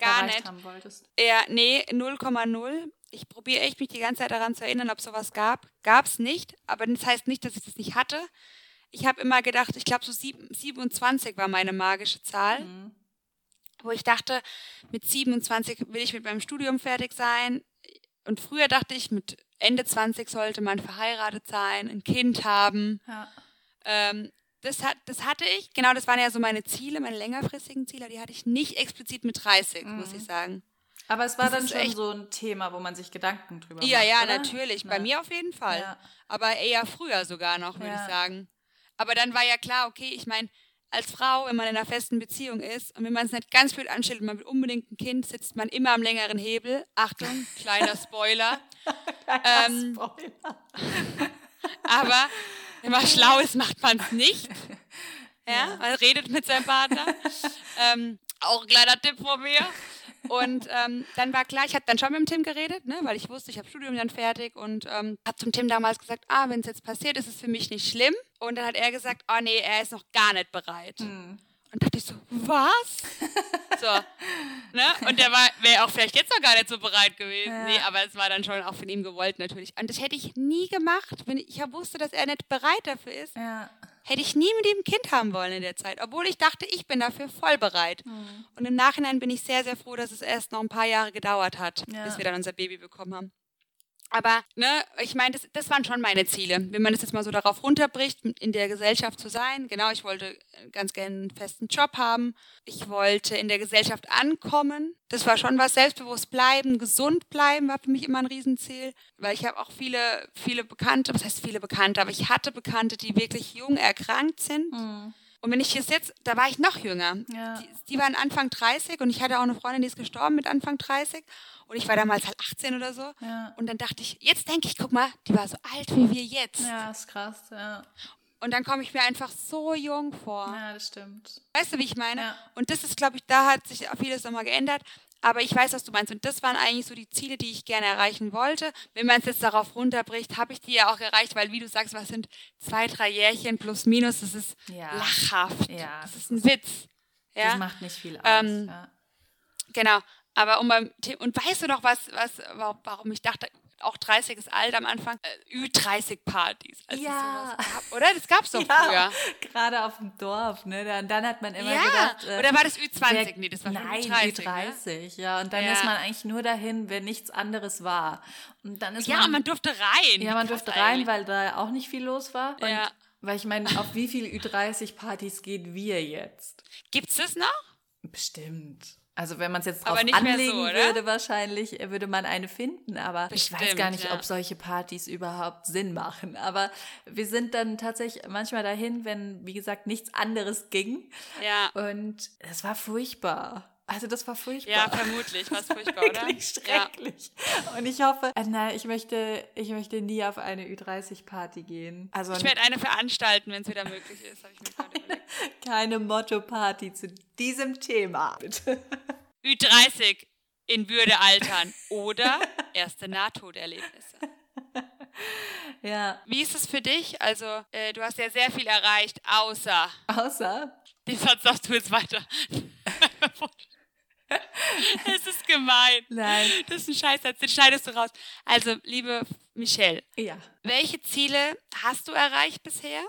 B: Gar nicht.
A: haben wolltest.
B: Ja, nee, 0,0. Ich probiere echt mich die ganze Zeit daran zu erinnern, ob sowas gab. Gab es nicht, aber das heißt nicht, dass ich das nicht hatte. Ich habe immer gedacht, ich glaube so sieben- 27 war meine magische Zahl,
A: Mhm.
B: wo ich dachte, mit 27 will ich mit meinem Studium fertig sein. Und früher dachte ich, mit Ende 20 sollte man verheiratet sein, ein Kind haben.
A: Ja.
B: Ähm, das, hat, das hatte ich, genau, das waren ja so meine Ziele, meine längerfristigen Ziele, die hatte ich nicht explizit mit 30,
A: Mhm.
B: muss ich sagen.
A: Aber es war
B: Das
A: dann schon
B: echt-
A: so ein Thema, wo man sich Gedanken drüber
B: Ja,
A: macht.
B: ja,
A: oder?
B: natürlich. Bei
A: Ja.
B: mir auf jeden Fall.
A: Ja.
B: Aber eher früher sogar noch, würde
A: Ja.
B: ich sagen. Aber dann war ja klar, okay, ich meine, als Frau, wenn man in einer festen Beziehung ist und wenn man es nicht ganz blöd anstellt und man will unbedingt ein Kind, sitzt man immer am längeren Hebel. Achtung, kleiner Spoiler. ähm,
A: Spoiler.
B: aber wenn man schlau ist, macht man es nicht. Ja, man redet mit seinem Partner. ähm, auch ein kleiner Tipp von mir. Und ähm, dann war klar, ich habe dann schon mit dem Tim geredet, ne, weil ich wusste, ich habe Studium dann fertig und ähm, habe zum Tim damals gesagt, ah, wenn es jetzt passiert, ist es für mich nicht schlimm. Und dann hat er gesagt, oh nee, er ist noch gar nicht bereit.
A: Hm.
B: Und dachte ich so, was? so, ne? Und der war, wäre auch vielleicht jetzt noch gar nicht so bereit gewesen.
A: Ja.
B: Nee, aber es war dann schon auch von ihm gewollt natürlich. Und das hätte ich nie gemacht, wenn ich, ich ja wusste, dass er nicht bereit dafür ist.
A: Ja.
B: Hätte ich nie mit ihm ein Kind haben wollen in der Zeit, obwohl ich dachte, ich bin dafür voll bereit.
A: Mhm.
B: Und im Nachhinein bin ich sehr, sehr froh, dass es erst noch ein paar Jahre gedauert hat,
A: Ja.
B: bis wir dann unser Baby bekommen haben. Aber, ne, ich meine, das, das waren schon meine Ziele. Wenn man das jetzt mal so darauf runterbricht, in der Gesellschaft zu sein. Genau, ich wollte ganz gerne einen festen Job haben. Ich wollte in der Gesellschaft ankommen. Das war schon was. Selbstbewusst bleiben, gesund bleiben war für mich immer ein Riesenziel. Weil ich habe auch viele, viele Bekannte, was heißt viele Bekannte, aber ich hatte Bekannte, die wirklich jung erkrankt sind.
A: Hm.
B: Und wenn ich das jetzt, da war ich noch jünger.
A: Ja.
B: Die, die waren Anfang 30 und ich hatte auch eine Freundin, die ist gestorben mit Anfang 30. Und ich war damals halt 18 oder so.
A: Ja.
B: Und dann dachte ich, jetzt denke ich, guck mal, die war so alt wie wir jetzt.
A: Ja, ist krass, ja.
B: Und dann komme ich mir einfach so jung vor.
A: Ja, das stimmt.
B: Weißt du, wie ich meine?
A: Ja.
B: Und das ist, glaube ich, da hat sich auch vieles nochmal geändert. Aber ich weiß, was du meinst. Und das waren eigentlich so die Ziele, die ich gerne erreichen wollte. Wenn man es jetzt darauf runterbricht, habe ich die ja auch erreicht, weil, wie du sagst, was sind zwei, drei Jährchen plus minus, das ist
A: Ja.
B: lachhaft.
A: Ja,
B: das
A: das
B: ist ein Witz.
A: Das
B: Ja,
A: macht nicht viel aus.
B: Ähm,
A: ja.
B: genau. Aber um beim The und weißt du noch was, was, wa- warum ich dachte, auch 30 ist alt am Anfang, äh, Ü30-Partys. als es
A: Ja.
B: gab, oder? Das gab es doch früher.
A: gerade auf dem Dorf, ne? Dann, dann hat man immer
B: Ja,
A: gedacht. äh,
B: oder war das Ü20?
A: wer-
B: nee, das war
A: Nein,
B: Ü30. Ne?
A: Ü30, ja. Und dann
B: Ja.
A: ist man eigentlich nur dahin, wenn nichts anderes war. Und dann ist
B: Ja,
A: man,
B: man durfte rein.
A: ja, man
B: Krass
A: durfte rein,
B: eigentlich.
A: weil da auch nicht viel los war. Und
B: Ja.
A: weil ich meine, auf wie viele Ü30-Partys gehen wir jetzt?
B: Gibt's das noch?
A: Bestimmt. Also wenn man es jetzt drauf anlegen
B: so,
A: würde, wahrscheinlich würde man eine finden. Aber ich weiß
B: Bestimmt,
A: gar nicht,
B: ja.
A: ob solche Partys überhaupt Sinn machen. Aber wir sind dann tatsächlich manchmal dahin, wenn, wie gesagt, nichts anderes ging.
B: Ja.
A: Und es war furchtbar. Also das war furchtbar.
B: Ja, vermutlich. Was furchtbar, oder?
A: Wirklich
B: Ja.
A: schrecklich. Und ich hoffe, äh, nein, ich möchte, ich möchte nie auf eine Ü30-Party gehen. Also
B: Ich werde eine veranstalten, wenn es wieder möglich ist, habe ich mir gerade überlegt.
A: keine Motto-Party zu diesem Thema. Bitte.
B: Ü30 in Würde altern oder erste Nahtoderlebnisse.
A: Ja,
B: Wie ist es für dich? Also, äh, du hast ja sehr viel erreicht, außer
A: außer
B: Den Satz sagst du jetzt weiter. Es ist gemein.
A: Nein.
B: Das ist ein Scheißsatz, den schneidest du raus. Also, liebe Michelle,
A: Ja.
B: welche Ziele hast du erreicht bisher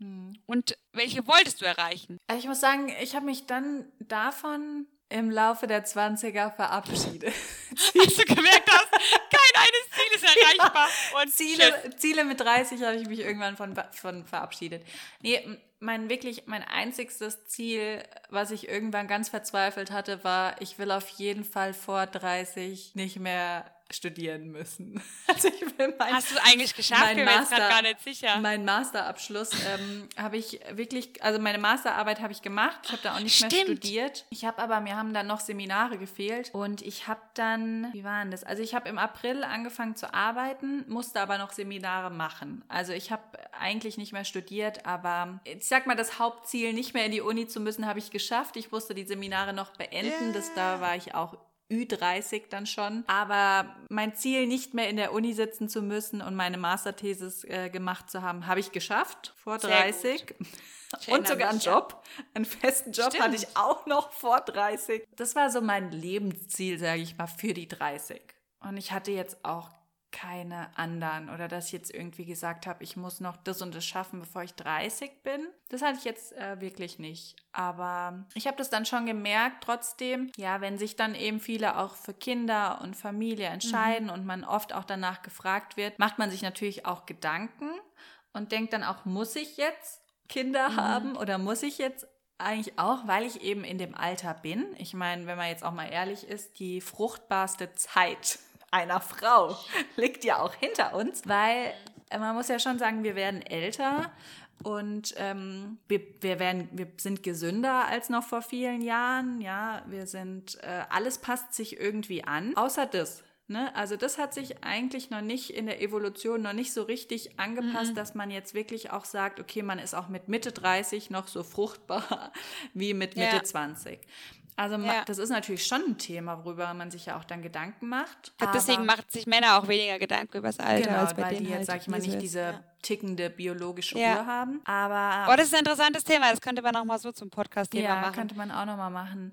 A: Hm.
B: und welche wolltest du erreichen?
A: Also ich muss sagen, ich habe mich dann davon im Laufe der 20er verabschiedet.
B: Hast du gemerkt hast, kein eines Ziel ist erreichbar. Und tschüss.
A: Ziele, Ziele mit 30 habe ich mich irgendwann von, von verabschiedet. Nee, mein wirklich, mein einzigstes Ziel, was ich irgendwann ganz verzweifelt hatte, war, ich will auf jeden Fall vor 30 nicht mehr studieren müssen. Also ich will mein,
B: Hast du es eigentlich geschafft?
A: mein
B: Ich bin gerade
A: Master-
B: gar nicht sicher.
A: Mein Masterabschluss ähm, habe ich wirklich, also meine Masterarbeit habe ich gemacht. Ich habe da auch nicht mehr
B: Stimmt.
A: studiert. Ich habe aber, mir haben dann noch Seminare gefehlt und ich habe dann, wie war denn das? Also ich habe im April angefangen zu arbeiten, musste aber noch Seminare machen. Also ich habe eigentlich nicht mehr studiert, aber ich sag mal, das Hauptziel, nicht mehr in die Uni zu müssen, habe ich geschafft. Ich musste die Seminare noch beenden. Das, da war ich auch Ü30 dann schon. Aber mein Ziel, nicht mehr in der Uni sitzen zu müssen und meine Masterthesis äh, gemacht zu haben, habe ich geschafft vor
B: Sehr
A: 30.
B: Ich
A: Und sogar einen. Job. Einen festen Job
B: Stimmt.
A: hatte ich auch noch vor 30. Das war so mein Lebensziel, sage ich mal, für die 30. Und ich hatte jetzt auch keine anderen oder dass ich jetzt irgendwie gesagt habe, ich muss noch das und das schaffen, bevor ich 30 bin. Das hatte ich jetzt äh, wirklich nicht. Aber ich habe das dann schon gemerkt, trotzdem, ja, wenn sich dann eben viele auch für Kinder und Familie entscheiden und man oft auch danach gefragt wird, macht man sich natürlich auch Gedanken und denkt dann auch, muss ich jetzt Kinder haben oder muss ich jetzt eigentlich auch, weil ich eben in dem Alter bin. Ich meine, wenn man jetzt auch mal ehrlich ist, die fruchtbarste Zeit einer Frau liegt ja auch hinter uns, weil äh, man muss ja schon sagen, wir werden älter und ähm, wir, wir, werden, wir sind gesünder als noch vor vielen Jahren. Ja, wir sind, äh, alles passt sich irgendwie an, außer das. Ne? Also das hat sich eigentlich noch nicht in der Evolution noch nicht so richtig angepasst, dass man jetzt wirklich auch sagt, okay, man ist auch mit Mitte 30 noch so fruchtbar wie mit Mitte
B: Ja.
A: 20. Also
B: Ja.
A: das ist natürlich schon ein Thema, worüber man sich ja auch dann Gedanken macht.
B: Deswegen machen sich Männer auch weniger Gedanken über das Alter
A: Genau,
B: als bei
A: weil
B: denen
A: die jetzt,
B: halt
A: sag ich mal, nicht diese tickende biologische
B: Ja.
A: Uhr haben. Aber
B: Oh, das ist ein interessantes Thema. Das könnte man noch mal so zum Podcast-Thema
A: ja,
B: machen.
A: könnte man auch nochmal machen.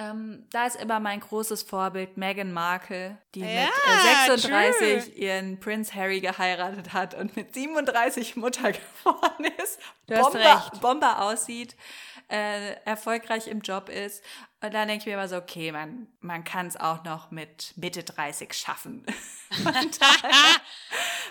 A: Ähm, da ist immer mein großes Vorbild Meghan Markle, die
B: Ja,
A: mit äh, 36 ihren Prince Harry geheiratet hat und mit 37 Mutter geworden ist, Bomber. Bomber aussieht, äh, erfolgreich im Job ist. Und dann denke ich mir immer so, okay, man, man kann es auch noch mit Mitte 30 schaffen. Von daher,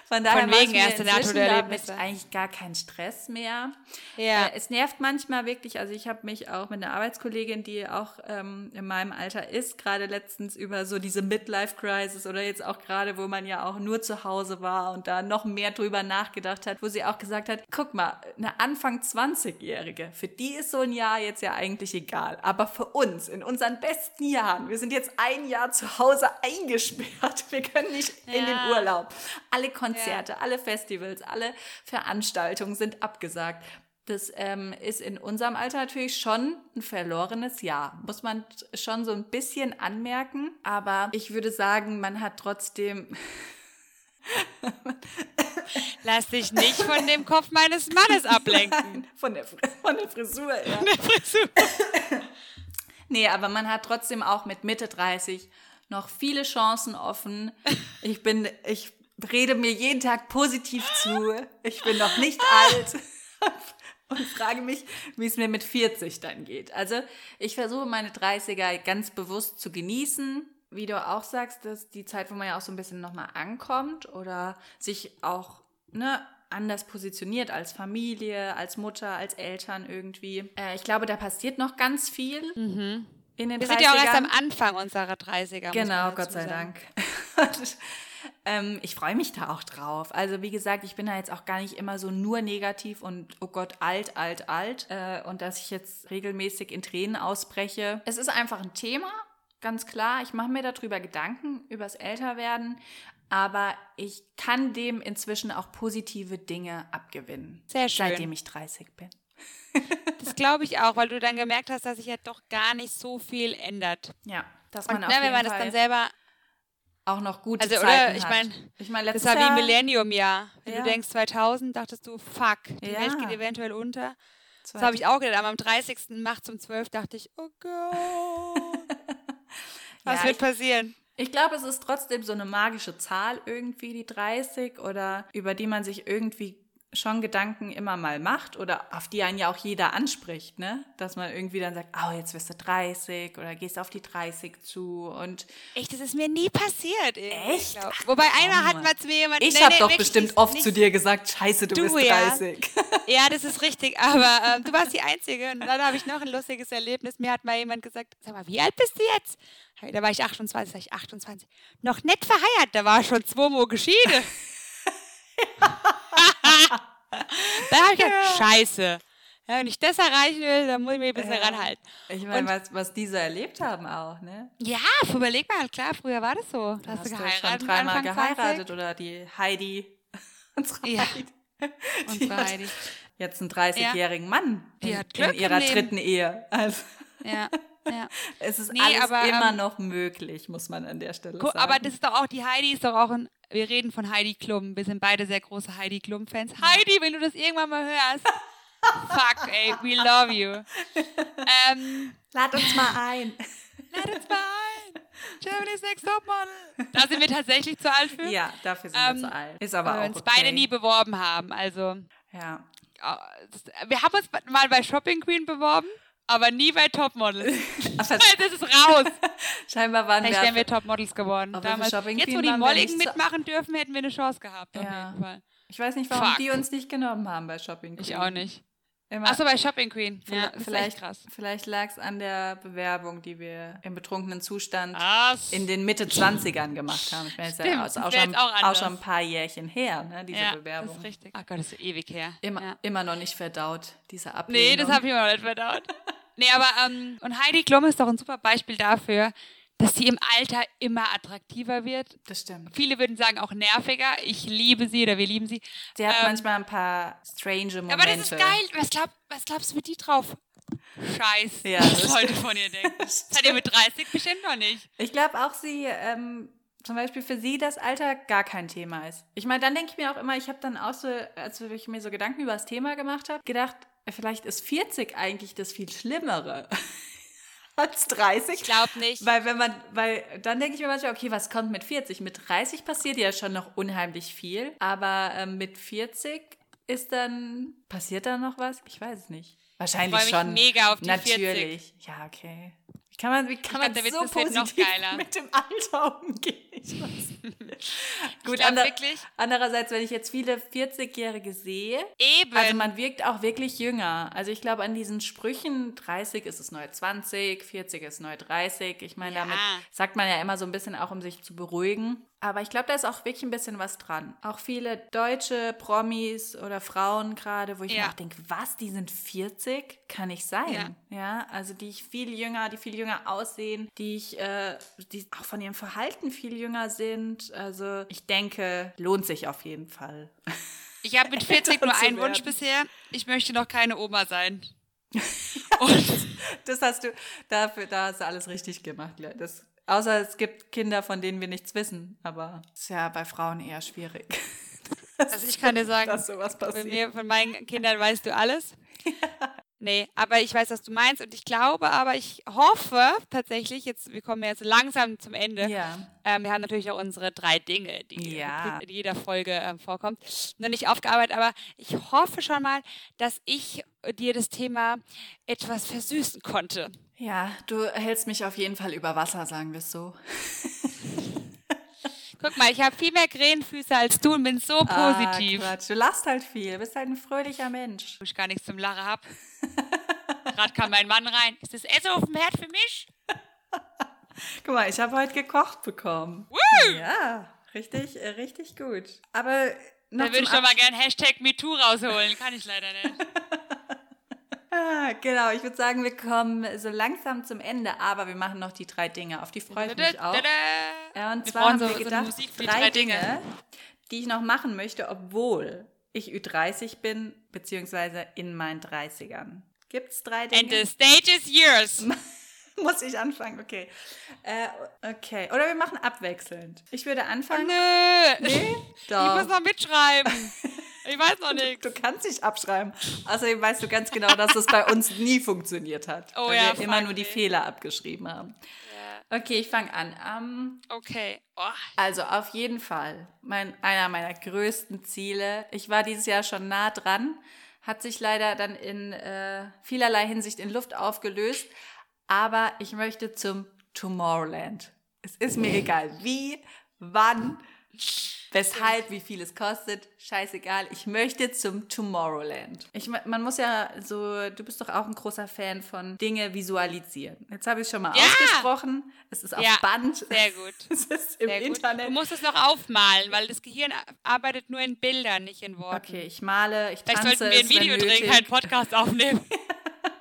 A: von daher
B: Von wegen erste
A: damit eigentlich gar keinen Stress mehr.
B: Ja.
A: Äh, es nervt manchmal wirklich, also ich habe mich auch mit einer Arbeitskollegin, die auch ähm, in meinem Alter ist, gerade letztens über so diese Midlife-Crisis oder jetzt auch gerade, wo man ja auch nur zu Hause war und da noch mehr drüber nachgedacht hat, wo sie auch gesagt hat, guck mal, eine Anfang 20-Jährige, für die ist so ein Jahr jetzt ja eigentlich egal, aber für uns, in unseren besten Jahren, wir sind jetzt ein Jahr zu Hause eingesperrt, wir können nicht in den
B: Ja.
A: Urlaub. Alle Konzerte, alle Festivals, alle Veranstaltungen sind abgesagt. Das ähm, ist in unserem Alter natürlich schon ein verlorenes Jahr, muss man schon so ein bisschen anmerken. Aber ich würde sagen, man hat trotzdem,
B: Lass dich nicht von dem Kopf meines Mannes ablenken.
A: von der, von der Frisur, ja.
B: Der Frisur.
A: Nee, aber man hat trotzdem auch mit Mitte 30 noch viele Chancen offen. Ich bin, ich rede mir jeden Tag positiv zu. Ich bin noch nicht alt. Und frage mich, wie es mir mit 40 dann geht. Also ich versuche meine 30er ganz bewusst zu genießen. Wie du auch sagst, dass die Zeit, wo man ja auch so ein bisschen nochmal ankommt oder sich auch ne, anders positioniert als Familie, als Mutter, als Eltern irgendwie. Äh, ich glaube, da passiert noch ganz viel in den
B: Wir sind ja auch erst
A: 30ern.
B: am Anfang unserer 30er. muss
A: Genau, Gott sei
B: sagen.
A: Dank. Ähm, ich freue mich da auch drauf. Also wie gesagt, ich bin da jetzt auch gar nicht immer so nur negativ und oh Gott, alt, alt, alt. Äh, und dass ich jetzt regelmäßig in Tränen ausbreche. Es ist einfach ein Thema, ganz klar. Ich mache mir darüber Gedanken, übers Älterwerden. Aber ich kann dem inzwischen auch positive Dinge abgewinnen.
B: Sehr schön.
A: Seitdem ich 30 bin.
B: Das glaube ich auch, weil du dann gemerkt hast, dass sich ja doch gar nicht so viel ändert.
A: Ja, dass
B: Und
A: man
B: ne,
A: auf jeden
B: wenn man das
A: Fall
B: dann selber,
A: auch noch gute
B: also
A: Zeiten
B: oder ich
A: hat.
B: meine,
A: ich mein,
B: das war wie ein
A: Jahr-
B: Millennium-Jahr. Wenn
A: Ja.
B: du denkst 2000, dachtest du, fuck, die
A: Ja.
B: Welt geht eventuell unter. Das habe ich auch gedacht. Aber am 30. nachts um 12 dachte ich, oh Gott. Was
A: Ja,
B: wird
A: ich-
B: passieren?
A: Ich glaube, es ist trotzdem so eine magische Zahl irgendwie, die 30, oder über die man sich irgendwie schon Gedanken immer mal macht oder auf die einen ja auch jeder anspricht, ne? Dass man irgendwie dann sagt, oh, jetzt wirst du 30 oder gehst auf die 30 zu und
B: Echt, das ist mir nie passiert.
A: Echt?
B: glaub. Wobei einmal hat mal zu mir jemand.
A: ich
B: nee,
A: habe
B: nee,
A: doch bestimmt oft
B: nicht-
A: zu dir gesagt, scheiße, du,
B: Du,
A: bist
B: ja.
A: 30.
B: Ja, das ist richtig, aber ähm, du warst die Einzige. Und dann habe ich noch ein lustiges Erlebnis. Mir hat mal jemand gesagt, sag mal, wie alt bist du jetzt? Da war ich 28, sag ich 28. Noch nicht verheiratet, da war schon zweimal geschieden. da habe ich gedacht, scheiße. Ja, wenn ich das erreichen will, dann muss ich mich ein bisschen
A: Ja.
B: ranhalten.
A: Ich meine, was, was die so erlebt haben auch, ne?
B: Ja, überleg mal, klar, früher war das so. Da hast,
A: Hast
B: du geheiratet.
A: schon dreimal geheiratet oder die Heidi, unsere
B: Ja.
A: Heidi.
B: Und
A: Die hat
B: Heidi.
A: jetzt einen 30-jährigen Mann
B: Die
A: in,
B: hat Glück
A: in ihrer dritten Ehe. Also
B: Ja, ja.
A: es ist
B: Nee,
A: alles
B: aber,
A: immer
B: ähm,
A: noch möglich, muss man an der Stelle sagen.
B: aber das ist doch auch, die Heidi ist doch auch ein, wir reden von Heidi Klum, wir sind beide sehr große Heidi Klum-Fans. Heidi, wenn du das irgendwann mal hörst, fuck, ey, we love you. Ähm,
A: Lad uns mal ein.
B: lad uns mal ein. Germany's Next Topmodel. Da sind wir tatsächlich zu alt für.
A: ja, dafür sind
B: Ähm,
A: wir zu alt. Ist aber
B: weil wir
A: auch
B: uns
A: okay.
B: beide nie beworben haben. Also,
A: Ja.
B: äh, wir haben uns mal bei Shopping Queen beworben, aber nie bei Topmodel.
A: Ach, das,
B: ist raus.
A: scheinbar waren
B: Vielleicht wären wir. Topmodels geworden. Damals. Jetzt, wo die Molligen mitmachen dürfen, hätten wir eine Chance gehabt. Auf
A: Ja.
B: jeden Fall.
A: Ich weiß nicht, warum
B: Fuck.
A: die uns nicht genommen haben bei Shopping Queen.
B: Ich auch nicht.
A: Immer,
B: Achso, bei Shopping Queen. Ja, ist
A: vielleicht
B: krass.
A: vielleicht lag es an der Bewerbung, die wir im betrunkenen Zustand
B: Was?
A: in den Mitte 20ern gemacht haben. Ich meine, das ist
B: Stimmt,
A: ja
B: das
A: auch, schon,
B: jetzt auch
A: auch schon ein paar Jährchen her, ne, diese
B: ja,
A: Bewerbung.
B: das ist richtig. Ach Gott, das ist ewig her.
A: Immer,
B: Ja.
A: immer noch nicht verdaut, diese Ablehnung.
B: Nee, das habe ich immer noch nicht verdaut. Nee, aber, ähm, und Heidi Klum ist doch ein super Beispiel dafür, dass sie im Alter immer attraktiver wird.
A: Das stimmt.
B: Viele würden sagen auch nerviger. Ich liebe sie oder wir lieben sie.
A: Sie hat
B: Ähm,
A: manchmal ein paar strange Momente.
B: Aber das ist geil. Was, glaub, was glaubst du mit die drauf? Scheiß.
A: Ja,
B: was
A: das
B: Leute von ihr denken. Das hat ihr mit 30 bestimmt noch nicht.
A: Ich glaube auch, sie, ähm, zum Beispiel für sie das Alter gar kein Thema ist. Ich meine, dann denke ich mir auch immer, ich habe dann auch so, als ich mir so Gedanken über das Thema gemacht habe, gedacht, vielleicht ist 40 eigentlich das viel Schlimmere als 30.
B: Ich glaube nicht.
A: Weil wenn man, weil dann denke ich mir manchmal, okay, was kommt mit 40? Mit 30 passiert ja schon noch unheimlich viel, aber ähm, mit 40 ist dann, passiert da noch was? Ich weiß es nicht. Wahrscheinlich
B: Ich mich
A: schon.
B: mega auf die
A: Natürlich. Ja, okay. Kann man, wie kann man
B: glaub, Witz
A: so
B: heute noch
A: positiv
B: geiler.
A: mit dem Alter umgehen? Ich weiß nicht. Gut,
B: glaub
A: ander,
B: wirklich-
A: andererseits, wenn ich jetzt viele 40-Jährige sehe,
B: Eben.
A: also man wirkt auch wirklich jünger. Also ich glaube an diesen Sprüchen, 30 ist es neu 20, 40 ist neu 30. Ich meine,
B: Ja.
A: damit sagt man ja immer so ein bisschen auch, um sich zu beruhigen. Aber ich glaube, da ist auch wirklich ein bisschen was dran. Auch viele deutsche Promis oder Frauen gerade, wo ich
B: Ja.
A: mir auch denke, was, die sind 40? Kann nicht sein. Ja. also die ich viel jünger, die viel jünger aussehen, die ich, äh, die auch von ihrem Verhalten viel jünger sind. Also ich denke, lohnt sich auf jeden Fall.
B: Ich habe mit 40 nur einen Wunsch bisher. Ich möchte noch keine Oma sein.
A: Das hast du, dafür, da hast du alles richtig gemacht. Das, außer es gibt Kinder, von denen wir nichts wissen. Aber ist ja bei Frauen eher schwierig.
B: Also ich kann dir sagen,
A: dass sowas
B: Von,
A: passiert.
B: mir, von meinen Kindern weißt du alles. Nee, aber ich weiß, was du meinst und ich glaube, aber ich hoffe tatsächlich, jetzt, wir kommen jetzt langsam zum Ende.
A: Ja.
B: Ähm, wir haben natürlich auch unsere drei Dinge, die
A: Ja.
B: in jeder Folge ähm, vorkommt, noch nicht aufgearbeitet, aber ich hoffe schon mal, dass ich dir das Thema etwas versüßen konnte.
A: Ja, du hältst mich auf jeden Fall über Wasser, sagen wir es so.
B: Guck mal, ich habe viel mehr Krähenfüße als du und bin so positiv.
A: Ah, Quatsch. Du lachst halt viel, bist halt ein fröhlicher Mensch.
B: wo ich gar nichts zum Lachen hab. Gerade kam mein Mann rein. Ist das Essen auf dem Herd für mich?
A: Guck mal, ich habe heute gekocht bekommen.
B: Woo!
A: Ja, richtig, äh, richtig gut. Aber noch
B: Da würde ich doch mal
A: Absch-
B: gern Hashtag MeToo rausholen. Kann ich leider nicht.
A: Ah, genau, ich würde sagen, wir kommen so langsam zum Ende, aber wir machen noch die drei Dinge. Auf die freue ich mich auch. Und
B: Wir
A: zwar haben
B: so-
A: wir
B: so
A: gedacht,
B: die
A: drei,
B: drei
A: Dinge,
B: Dinge.
A: die ich noch machen möchte, obwohl ich Ü30 bin, beziehungsweise in meinen 30ern. Gibt es drei Dinge?
B: And the stage is yours.
A: Muss ich anfangen? Okay. Äh, okay. Oder wir machen abwechselnd. Ich würde anfangen.
B: Nö.
A: Nee?
B: Ich muss noch mitschreiben. Ich weiß noch nichts.
A: Du kannst nicht abschreiben. Außerdem weißt du ganz genau, dass das bei uns nie funktioniert hat.
B: Oh
A: weil
B: ja,
A: wir immer nur die. Fehler abgeschrieben haben.
B: Ja.
A: Okay, ich fange an. Ähm,
B: Okay. Oh,
A: also auf jeden Fall mein, einer meiner größten Ziele. Ich war dieses Jahr schon nah dran, hat sich leider dann in äh, vielerlei Hinsicht in Luft aufgelöst. Aber ich möchte zum Tomorrowland. Es ist mir egal, wie, wann, weshalb, wie viel es kostet. Scheißegal. Ich möchte zum Tomorrowland. Ich, man muss ja so, du bist doch auch ein großer Fan von Dinge visualisieren. Jetzt habe ich es schon mal
B: Ja!
A: ausgesprochen. Es ist auf
B: Ja,
A: Band.
B: sehr gut.
A: Es ist im
B: Sehr gut.
A: Internet.
B: Du musst es noch aufmalen, weil das Gehirn arbeitet nur in Bildern, nicht in Worten.
A: Okay, ich male, ich
B: Vielleicht
A: tanze.
B: sollten wir ein Video drehen, keinen Podcast aufnehmen.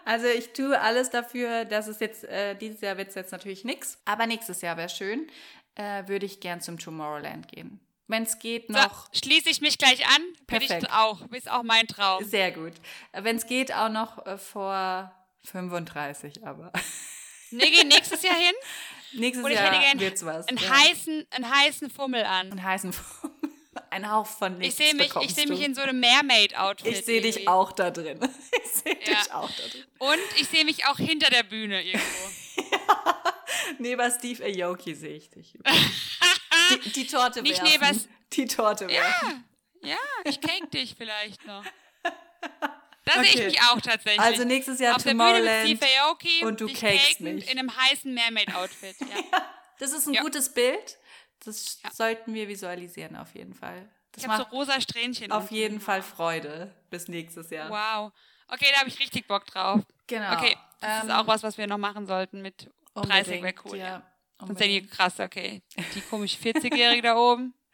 A: Also ich tue alles dafür, dass es jetzt, äh, dieses Jahr wird es jetzt natürlich nichts, aber nächstes Jahr wäre schön, äh, würde ich gern zum Tomorrowland gehen. Wenn es geht,
B: So,
A: noch,
B: schließe ich mich gleich an. Bin ich
A: Perfekt.
B: auch. Ist auch mein Traum.
A: sehr gut. Wenn es geht, auch noch äh, vor 35, aber
B: Wir gehen nächstes Jahr hin
A: nächstes
B: und ich
A: Jahr
B: hätte
A: wird's was.
B: einen,
A: ja.
B: heißen, einen heißen Fummel an.
A: einen heißen, ein Hauch von
B: Ich
A: nichts
B: sehe mich, ich sehe mich
A: du.
B: in so einem Mermaid-Outfit.
A: Ich sehe dich auch da drin. Ich sehe
B: Ja.
A: dich auch da drin.
B: Und ich sehe mich auch hinter der Bühne irgendwo.
A: Neben Steve Aoki sehe ich dich. die, die Torte
B: Nicht
A: werfen.
B: neben-
A: Die Torte werfen.
B: Ja, ich cake dich vielleicht noch. Da sehe
A: Okay.
B: ich mich auch tatsächlich.
A: Also nächstes Jahr
B: Auf
A: Tomorrowland.
B: Aoki,
A: und du cakest mich.
B: in einem heißen Mermaid-Outfit. Ja.
A: Das ist ein
B: Ja.
A: gutes Bild. Das
B: Ja.
A: sollten wir visualisieren auf jeden Fall. Das
B: Ich habe so rosa Strähnchen.
A: auf jeden Fall Freude bis nächstes Jahr.
B: Wow. Okay, da habe ich richtig Bock drauf.
A: Genau.
B: Okay, das
A: Ähm,
B: ist auch was, was wir noch machen sollten mit 30 wäre
A: unbedingt,
B: cool. Ja. Sonst die
A: unbedingt.
B: krass, okay. Die komische 40-Jährige da oben.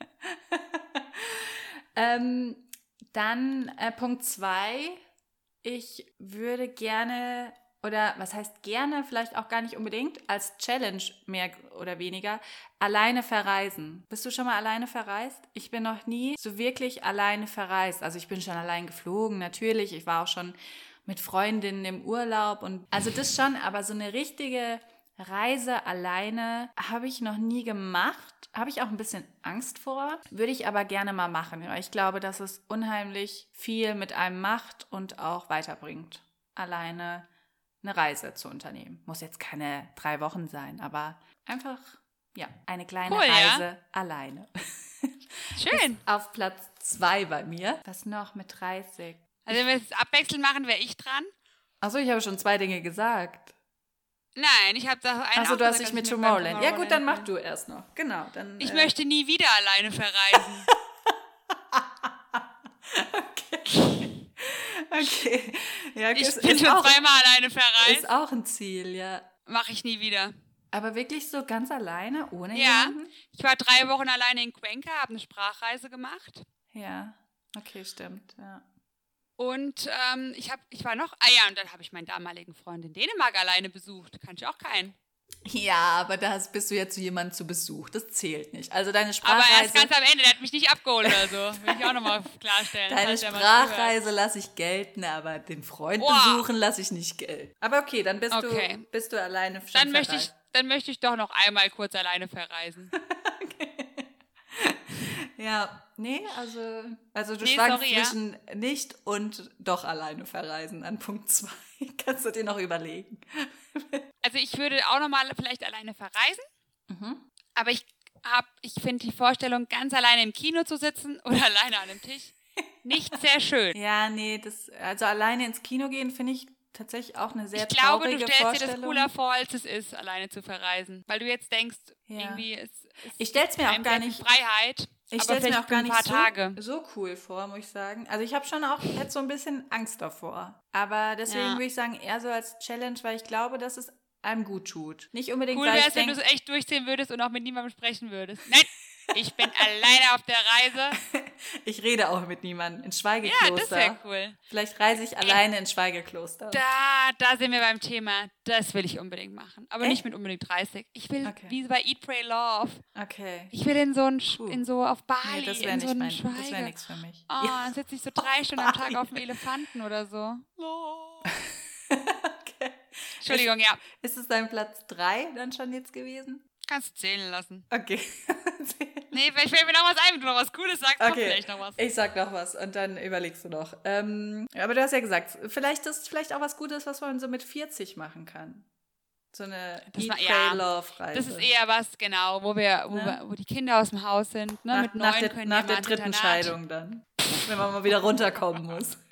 A: Ähm, dann äh, Punkt zwei. Ich würde gerne, oder was heißt gerne, vielleicht auch gar nicht unbedingt, als Challenge mehr oder weniger, alleine verreisen. Bist du schon mal alleine verreist? Ich bin noch nie so wirklich alleine verreist. Also ich bin schon allein geflogen, natürlich. Ich war auch schon mit Freundinnen im Urlaub und also das schon, aber so eine richtige Reise alleine habe ich noch nie gemacht. Habe ich auch ein bisschen Angst vor. Würde ich aber gerne mal machen. Ich glaube, dass es unheimlich viel mit einem macht und auch weiterbringt, alleine eine Reise zu unternehmen. Muss jetzt keine drei Wochen sein, aber einfach, ja, eine kleine
B: Cool, ja.
A: Reise alleine.
B: Schön.
A: Auf Platz zwei bei mir. Was noch mit 30?
B: Also wenn wir es abwechselnd machen, wäre ich dran.
A: Achso, ich habe schon zwei Dinge gesagt.
B: Nein, ich habe da einen auch
A: du hast dich mit Tomorrowland. Ja gut, dann mach du erst noch. Genau, dann.
B: Ich
A: äh,
B: möchte nie wieder alleine verreisen.
A: Okay. Ja,
B: Ich
A: ist,
B: bin
A: ist,
B: schon zweimal alleine
A: ist
B: verreist.
A: auch ein Ziel, ja.
B: Mache ich nie wieder.
A: Aber wirklich so ganz alleine, ohne
B: Ja.
A: jemanden?
B: Ich war drei Wochen alleine in Cuenca, habe eine Sprachreise gemacht.
A: Ja. Okay, stimmt. Ja.
B: Und ähm, ich, hab, ich war noch, ah ja, und dann habe ich meinen damaligen Freund in Dänemark alleine besucht. Kann ich auch keinen.
A: ja, aber da bist du ja zu jemandem zu Besuch. Das zählt nicht. Also deine
B: Aber erst
A: Sprachreise,
B: ganz am Ende, der hat mich nicht abgeholt oder so. Will ich auch nochmal klarstellen.
A: deine. Sprachreise lasse ich gelten, aber den Freund
B: Boah.
A: besuchen lasse ich nicht gelten. Aber okay, dann bist,
B: Okay.
A: Du, bist du alleine schon
B: Dann möchte, ich, dann möchte ich doch noch einmal kurz alleine verreisen.
A: Ja, nee, also, also du
B: Nee,
A: schwankst
B: sorry, ja.
A: zwischen nicht und doch alleine verreisen an Punkt 2. Kannst du dir noch überlegen.
B: Also ich würde auch nochmal vielleicht alleine verreisen.
A: Mhm.
B: Aber ich hab, ich finde die Vorstellung, ganz alleine im Kino zu sitzen oder alleine an einem Tisch, nicht sehr schön.
A: Ja, nee, das, also alleine ins Kino gehen finde ich tatsächlich auch eine sehr
B: ich glaube,
A: traurige
B: du stellst dir das
A: Vorstellung.
B: cooler vor, als es ist, alleine zu verreisen. Weil du jetzt denkst,
A: Ja.
B: irgendwie ist, ist
A: Ich stell's mir auch gar nicht-
B: Freiheit.
A: Ich stelle mir auch gar nicht so, so cool vor, muss ich sagen. Also ich habe schon auch jetzt so ein bisschen Angst davor. Aber deswegen
B: Ja.
A: würde ich sagen, eher so als Challenge, weil ich glaube, dass es einem gut tut. Nicht unbedingt,
B: Cool wäre es, wenn du es echt durchziehen würdest und auch mit niemandem sprechen würdest. Nein, ich bin alleine auf der Reise.
A: ich rede auch mit niemandem. In
B: Ja, das
A: Schweigekloster.
B: wäre cool.
A: Vielleicht reise ich alleine in Schweigekloster.
B: Da, da sind wir beim Thema. Das will ich unbedingt machen. Aber nicht
A: Echt?
B: mit unbedingt 30. Ich will,
A: Okay.
B: wie bei Eat, Pray, Love.
A: Okay.
B: Ich will in so ein,
A: Puh.
B: in so auf Bali,
A: Nee, das wäre nicht
B: so einen
A: mein, das wäre
B: Schweige.
A: nichts für mich.
B: Oh,
A: Ja.
B: dann sitze ich so drei Stunden am Tag auf dem Elefanten oder so.
A: Okay.
B: Entschuldigung, ja.
A: Ist es dein Platz 3 dann schon jetzt gewesen?
B: Kannst du zählen lassen.
A: Okay.
B: Nee, vielleicht fällt mir noch was ein, wenn du noch was Cooles sagst, kommt
A: Okay,
B: vielleicht noch was.
A: ich sag noch was und dann überlegst du noch. Ähm, aber du hast ja gesagt, vielleicht ist vielleicht auch was Gutes, was man so mit 40 machen kann. So eine
B: Das
A: Eat,
B: war-
A: Pray,
B: ja,
A: Love Reise.
B: Das ist eher was, genau, wo wir, wo,
A: Ne?
B: wir, wo die Kinder aus dem Haus sind. Ne?
A: nach,
B: Mit
A: nach
B: neun
A: der,
B: können
A: nach der dritten
B: Internat.
A: Scheidung dann. wenn man mal wieder runterkommen muss.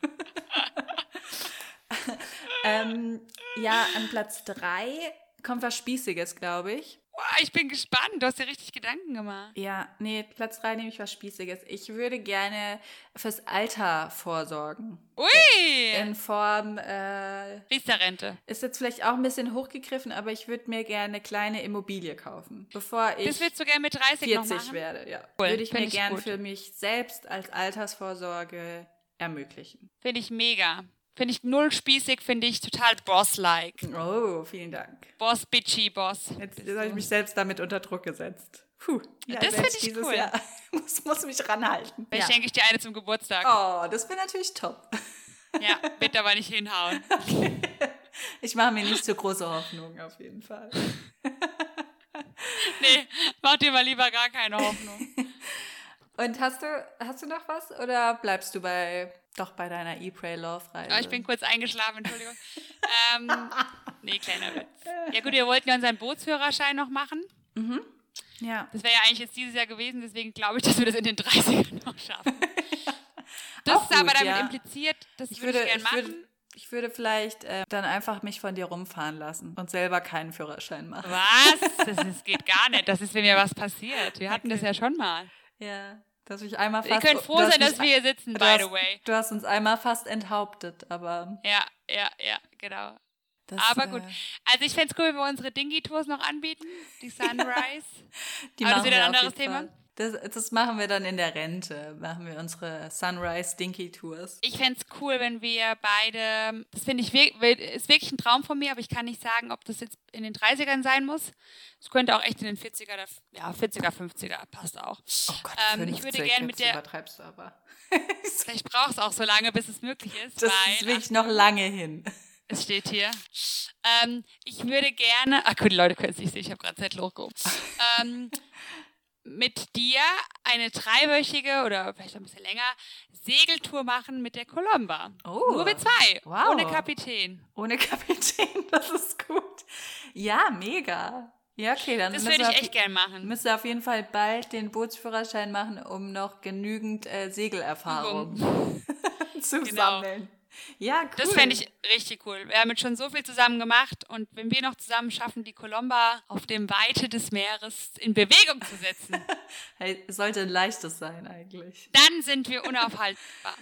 A: ähm, ja, an Platz 3 kommt was Spießiges, glaube ich.
B: Wow, ich bin gespannt. Du hast dir richtig Gedanken gemacht.
A: Ja, nee, Platz 3 nehme ich was Spießiges. Ich würde gerne fürs Alter vorsorgen.
B: Ui!
A: In Form, äh,
B: Riester-Rente.
A: ist jetzt vielleicht auch ein bisschen hochgegriffen, aber ich würde mir gerne eine kleine Immobilie kaufen, bevor ich
B: Das würdest du gerne mit 30 noch
A: 40
B: machen?
A: werde. Ja.
B: Cool,
A: Würde ich mir
B: ich
A: gern
B: gut.
A: für mich selbst als Altersvorsorge ermöglichen.
B: Finde ich mega. Finde ich null spießig, finde ich total boss-like.
A: Oh, vielen Dank.
B: Boss, bitchy, Boss.
A: Jetzt, jetzt habe ich mich selbst damit unter Druck gesetzt. Puh, ja,
B: Das
A: werd
B: find ich cool.
A: Jahr muss, muss mich ranhalten.
B: Vielleicht
A: Ja.
B: schenke ich dir eine zum Geburtstag.
A: Oh, das wäre natürlich top.
B: Ja, bitte aber nicht hinhauen.
A: Ich mache mir nicht so große Hoffnungen auf jeden Fall.
B: Nee, mach dir mal lieber gar keine Hoffnung.
A: Und hast du, hast du noch was oder bleibst du bei doch bei deiner E Pray Love Reise?
B: Oh, ich bin kurz eingeschlafen, Entschuldigung. ähm, nee, kleiner Witz. Ja gut, wir wollten ja unseren Bootsführerschein noch machen.
A: ja.
B: Das wäre ja eigentlich jetzt dieses Jahr gewesen, deswegen glaube ich, dass wir das in den 30ern noch schaffen. Das
A: Auch
B: ist aber damit
A: ja.
B: impliziert, das
A: Ich
B: würde
A: würde,
B: ich gerne machen.
A: würde, ich würde vielleicht äh, dann einfach mich von dir rumfahren lassen und selber keinen Führerschein machen.
B: Was? Das ist, geht gar nicht. Das ist, wenn mir was passiert. Wir hatten das ja schon mal.
A: Ja, dass ich einmal
B: Ihr
A: fast.
B: könnt froh sein, dass wir hier sitzen, by
A: hast,
B: the way.
A: Du hast uns einmal fast enthauptet, aber.
B: Ja, ja, ja, genau.
A: Das,
B: Aber gut.
A: Äh,
B: Also ich fände es cool, wenn wir unsere Dingy-Tours noch anbieten. Die Sunrise.
A: die
B: Aber das ist wieder ein anderes Thema.
A: Fall. Das, das machen wir dann in der Rente. Machen wir unsere Sunrise Dinky Tours.
B: Ich fände es cool, wenn wir beide, das finde ich, ist wirklich ein Traum von mir, aber ich kann nicht sagen, ob das jetzt in den 30ern sein muss. Es könnte auch echt in den 40er, oder- ja, 40er, 50er, passt auch.
A: Oh Gott,
B: Ähm, ich
A: 50,
B: würde gerne mit der-
A: übertreibst du aber.
B: Vielleicht braucht es auch so lange, bis es möglich ist,
A: Das
B: weil
A: ist wirklich noch lange hin.
B: es steht hier. Ähm, ich würde gerne, ach gut, die Leute können es nicht sehen, ich habe gerade Zettel hochgehoben. ähm, mit dir eine dreiwöchige oder vielleicht ein bisschen länger Segeltour machen mit der Colomba.
A: Oh.
B: Nur wir zwei,
A: Wow.
B: ohne Kapitän.
A: Ohne Kapitän, das ist gut. Ja, mega. Ja, okay, dann
B: Das würde ich echt gern machen.
A: wir auf jeden Fall bald den Bootsführerschein machen, um noch genügend äh, Segelerfahrung zu
B: Genau.
A: sammeln. Ja, cool.
B: Das fände ich richtig cool. Wir haben jetzt schon so viel zusammen gemacht und wenn wir noch zusammen schaffen, die Colomba auf dem Weite des Meeres in Bewegung zu setzen,
A: Hey, sollte ein leichtes sein eigentlich.
B: dann sind wir unaufhaltbar.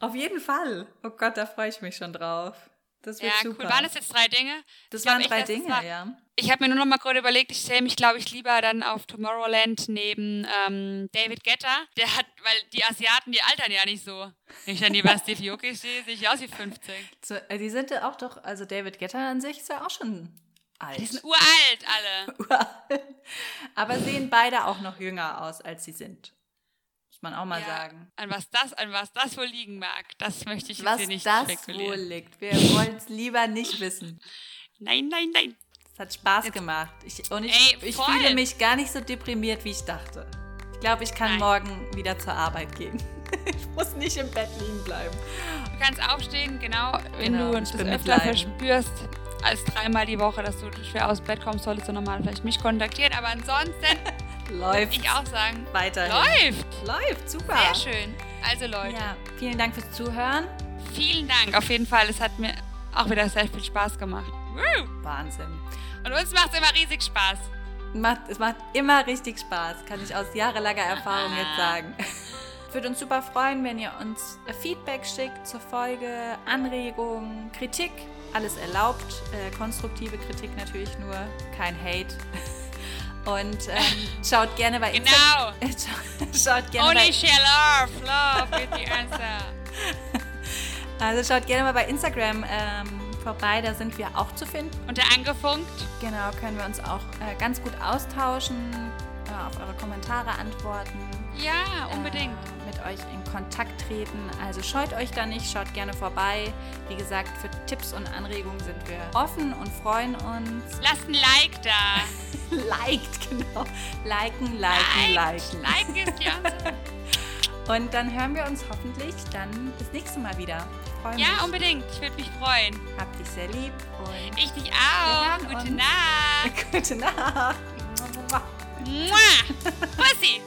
A: Auf jeden Fall. Oh Gott, da freue ich mich schon drauf. Das wird
B: Ja,
A: super.
B: cool. Waren das jetzt drei Dinge?
A: das
B: Ich glaub
A: waren
B: echt,
A: drei
B: das
A: Dinge,
B: war-
A: ja.
B: Ich habe mir nur noch mal gerade überlegt, ich stelle mich, glaube ich, lieber dann auf Tomorrowland neben ähm, David Guetta. Der hat, weil die Asiaten, die altern ja nicht so. Wenn ich dann lieber Stevie Aoki sehe, sehe ich aus wie 15.
A: So, äh, die sind ja auch doch, also David Getter an sich ist ja auch schon alt.
B: Die sind uralt alle.
A: Aber sehen beide auch noch jünger aus, als sie sind. Muss man auch mal
B: Ja,
A: sagen.
B: An was das, an was das wohl liegen mag, das möchte ich jetzt
A: Was
B: hier nicht
A: das
B: spekulieren.
A: wohl liegt. Wir wollen es lieber nicht wissen.
B: Nein, nein, nein.
A: Es hat Spaß gemacht. Ich, und ich,
B: Ey,
A: ich fühle mich gar nicht so deprimiert, wie ich dachte. Ich glaube, ich kann
B: Nein.
A: morgen wieder zur Arbeit gehen. ich muss nicht im Bett liegen bleiben.
B: Du kannst aufstehen, genau, wenn
A: Genau,
B: du das öfter verspürst als dreimal die Woche, dass du schwer aus dem Bett kommst, solltest du normal vielleicht mich kontaktieren. Aber ansonsten
A: Läuft.
B: ich auch sagen,
A: Weiterhin.
B: läuft.
A: Läuft, super.
B: Sehr schön. Also Leute,
A: Ja, vielen Dank fürs Zuhören.
B: vielen Dank auf jeden Fall. Es hat mir auch wieder sehr viel Spaß gemacht. Woo!
A: Wahnsinn.
B: Und uns macht es immer riesig Spaß.
A: Macht, es macht immer richtig Spaß, kann ich aus jahrelanger Erfahrung
B: Ah.
A: jetzt sagen. Würde uns super freuen, wenn ihr uns Feedback schickt zur Folge, Anregungen, Kritik, alles erlaubt. Äh, konstruktive Kritik natürlich nur, kein Hate. Und ähm, schaut gerne bei
B: Genau.
A: Instagram. Schaut gerne
B: Only
A: bei,
B: share love, love is the answer.
A: also schaut gerne mal bei Instagram ähm, vorbei, da sind wir auch zu finden.
B: Und der angefunkt.
A: Genau, können wir uns auch äh, ganz gut austauschen, äh, auf eure Kommentare antworten.
B: Ja, unbedingt.
A: Äh, mit euch in Kontakt treten. Also scheut euch da nicht, schaut gerne vorbei. Wie gesagt, für Tipps und Anregungen sind wir offen und freuen uns.
B: Lasst ein Like da.
A: Liked, genau. Liken, liken,
B: Liked.
A: liken.
B: Liken ist Antwort.
A: Und dann hören wir uns hoffentlich dann das nächste Mal wieder. Freue mich.
B: Ja, unbedingt. Ich würde mich freuen.
A: Hab dich sehr lieb und
B: Ich dich auch.
A: Wir hören
B: Gute. Nacht.
A: gute Nacht.
B: Mua. Pussy.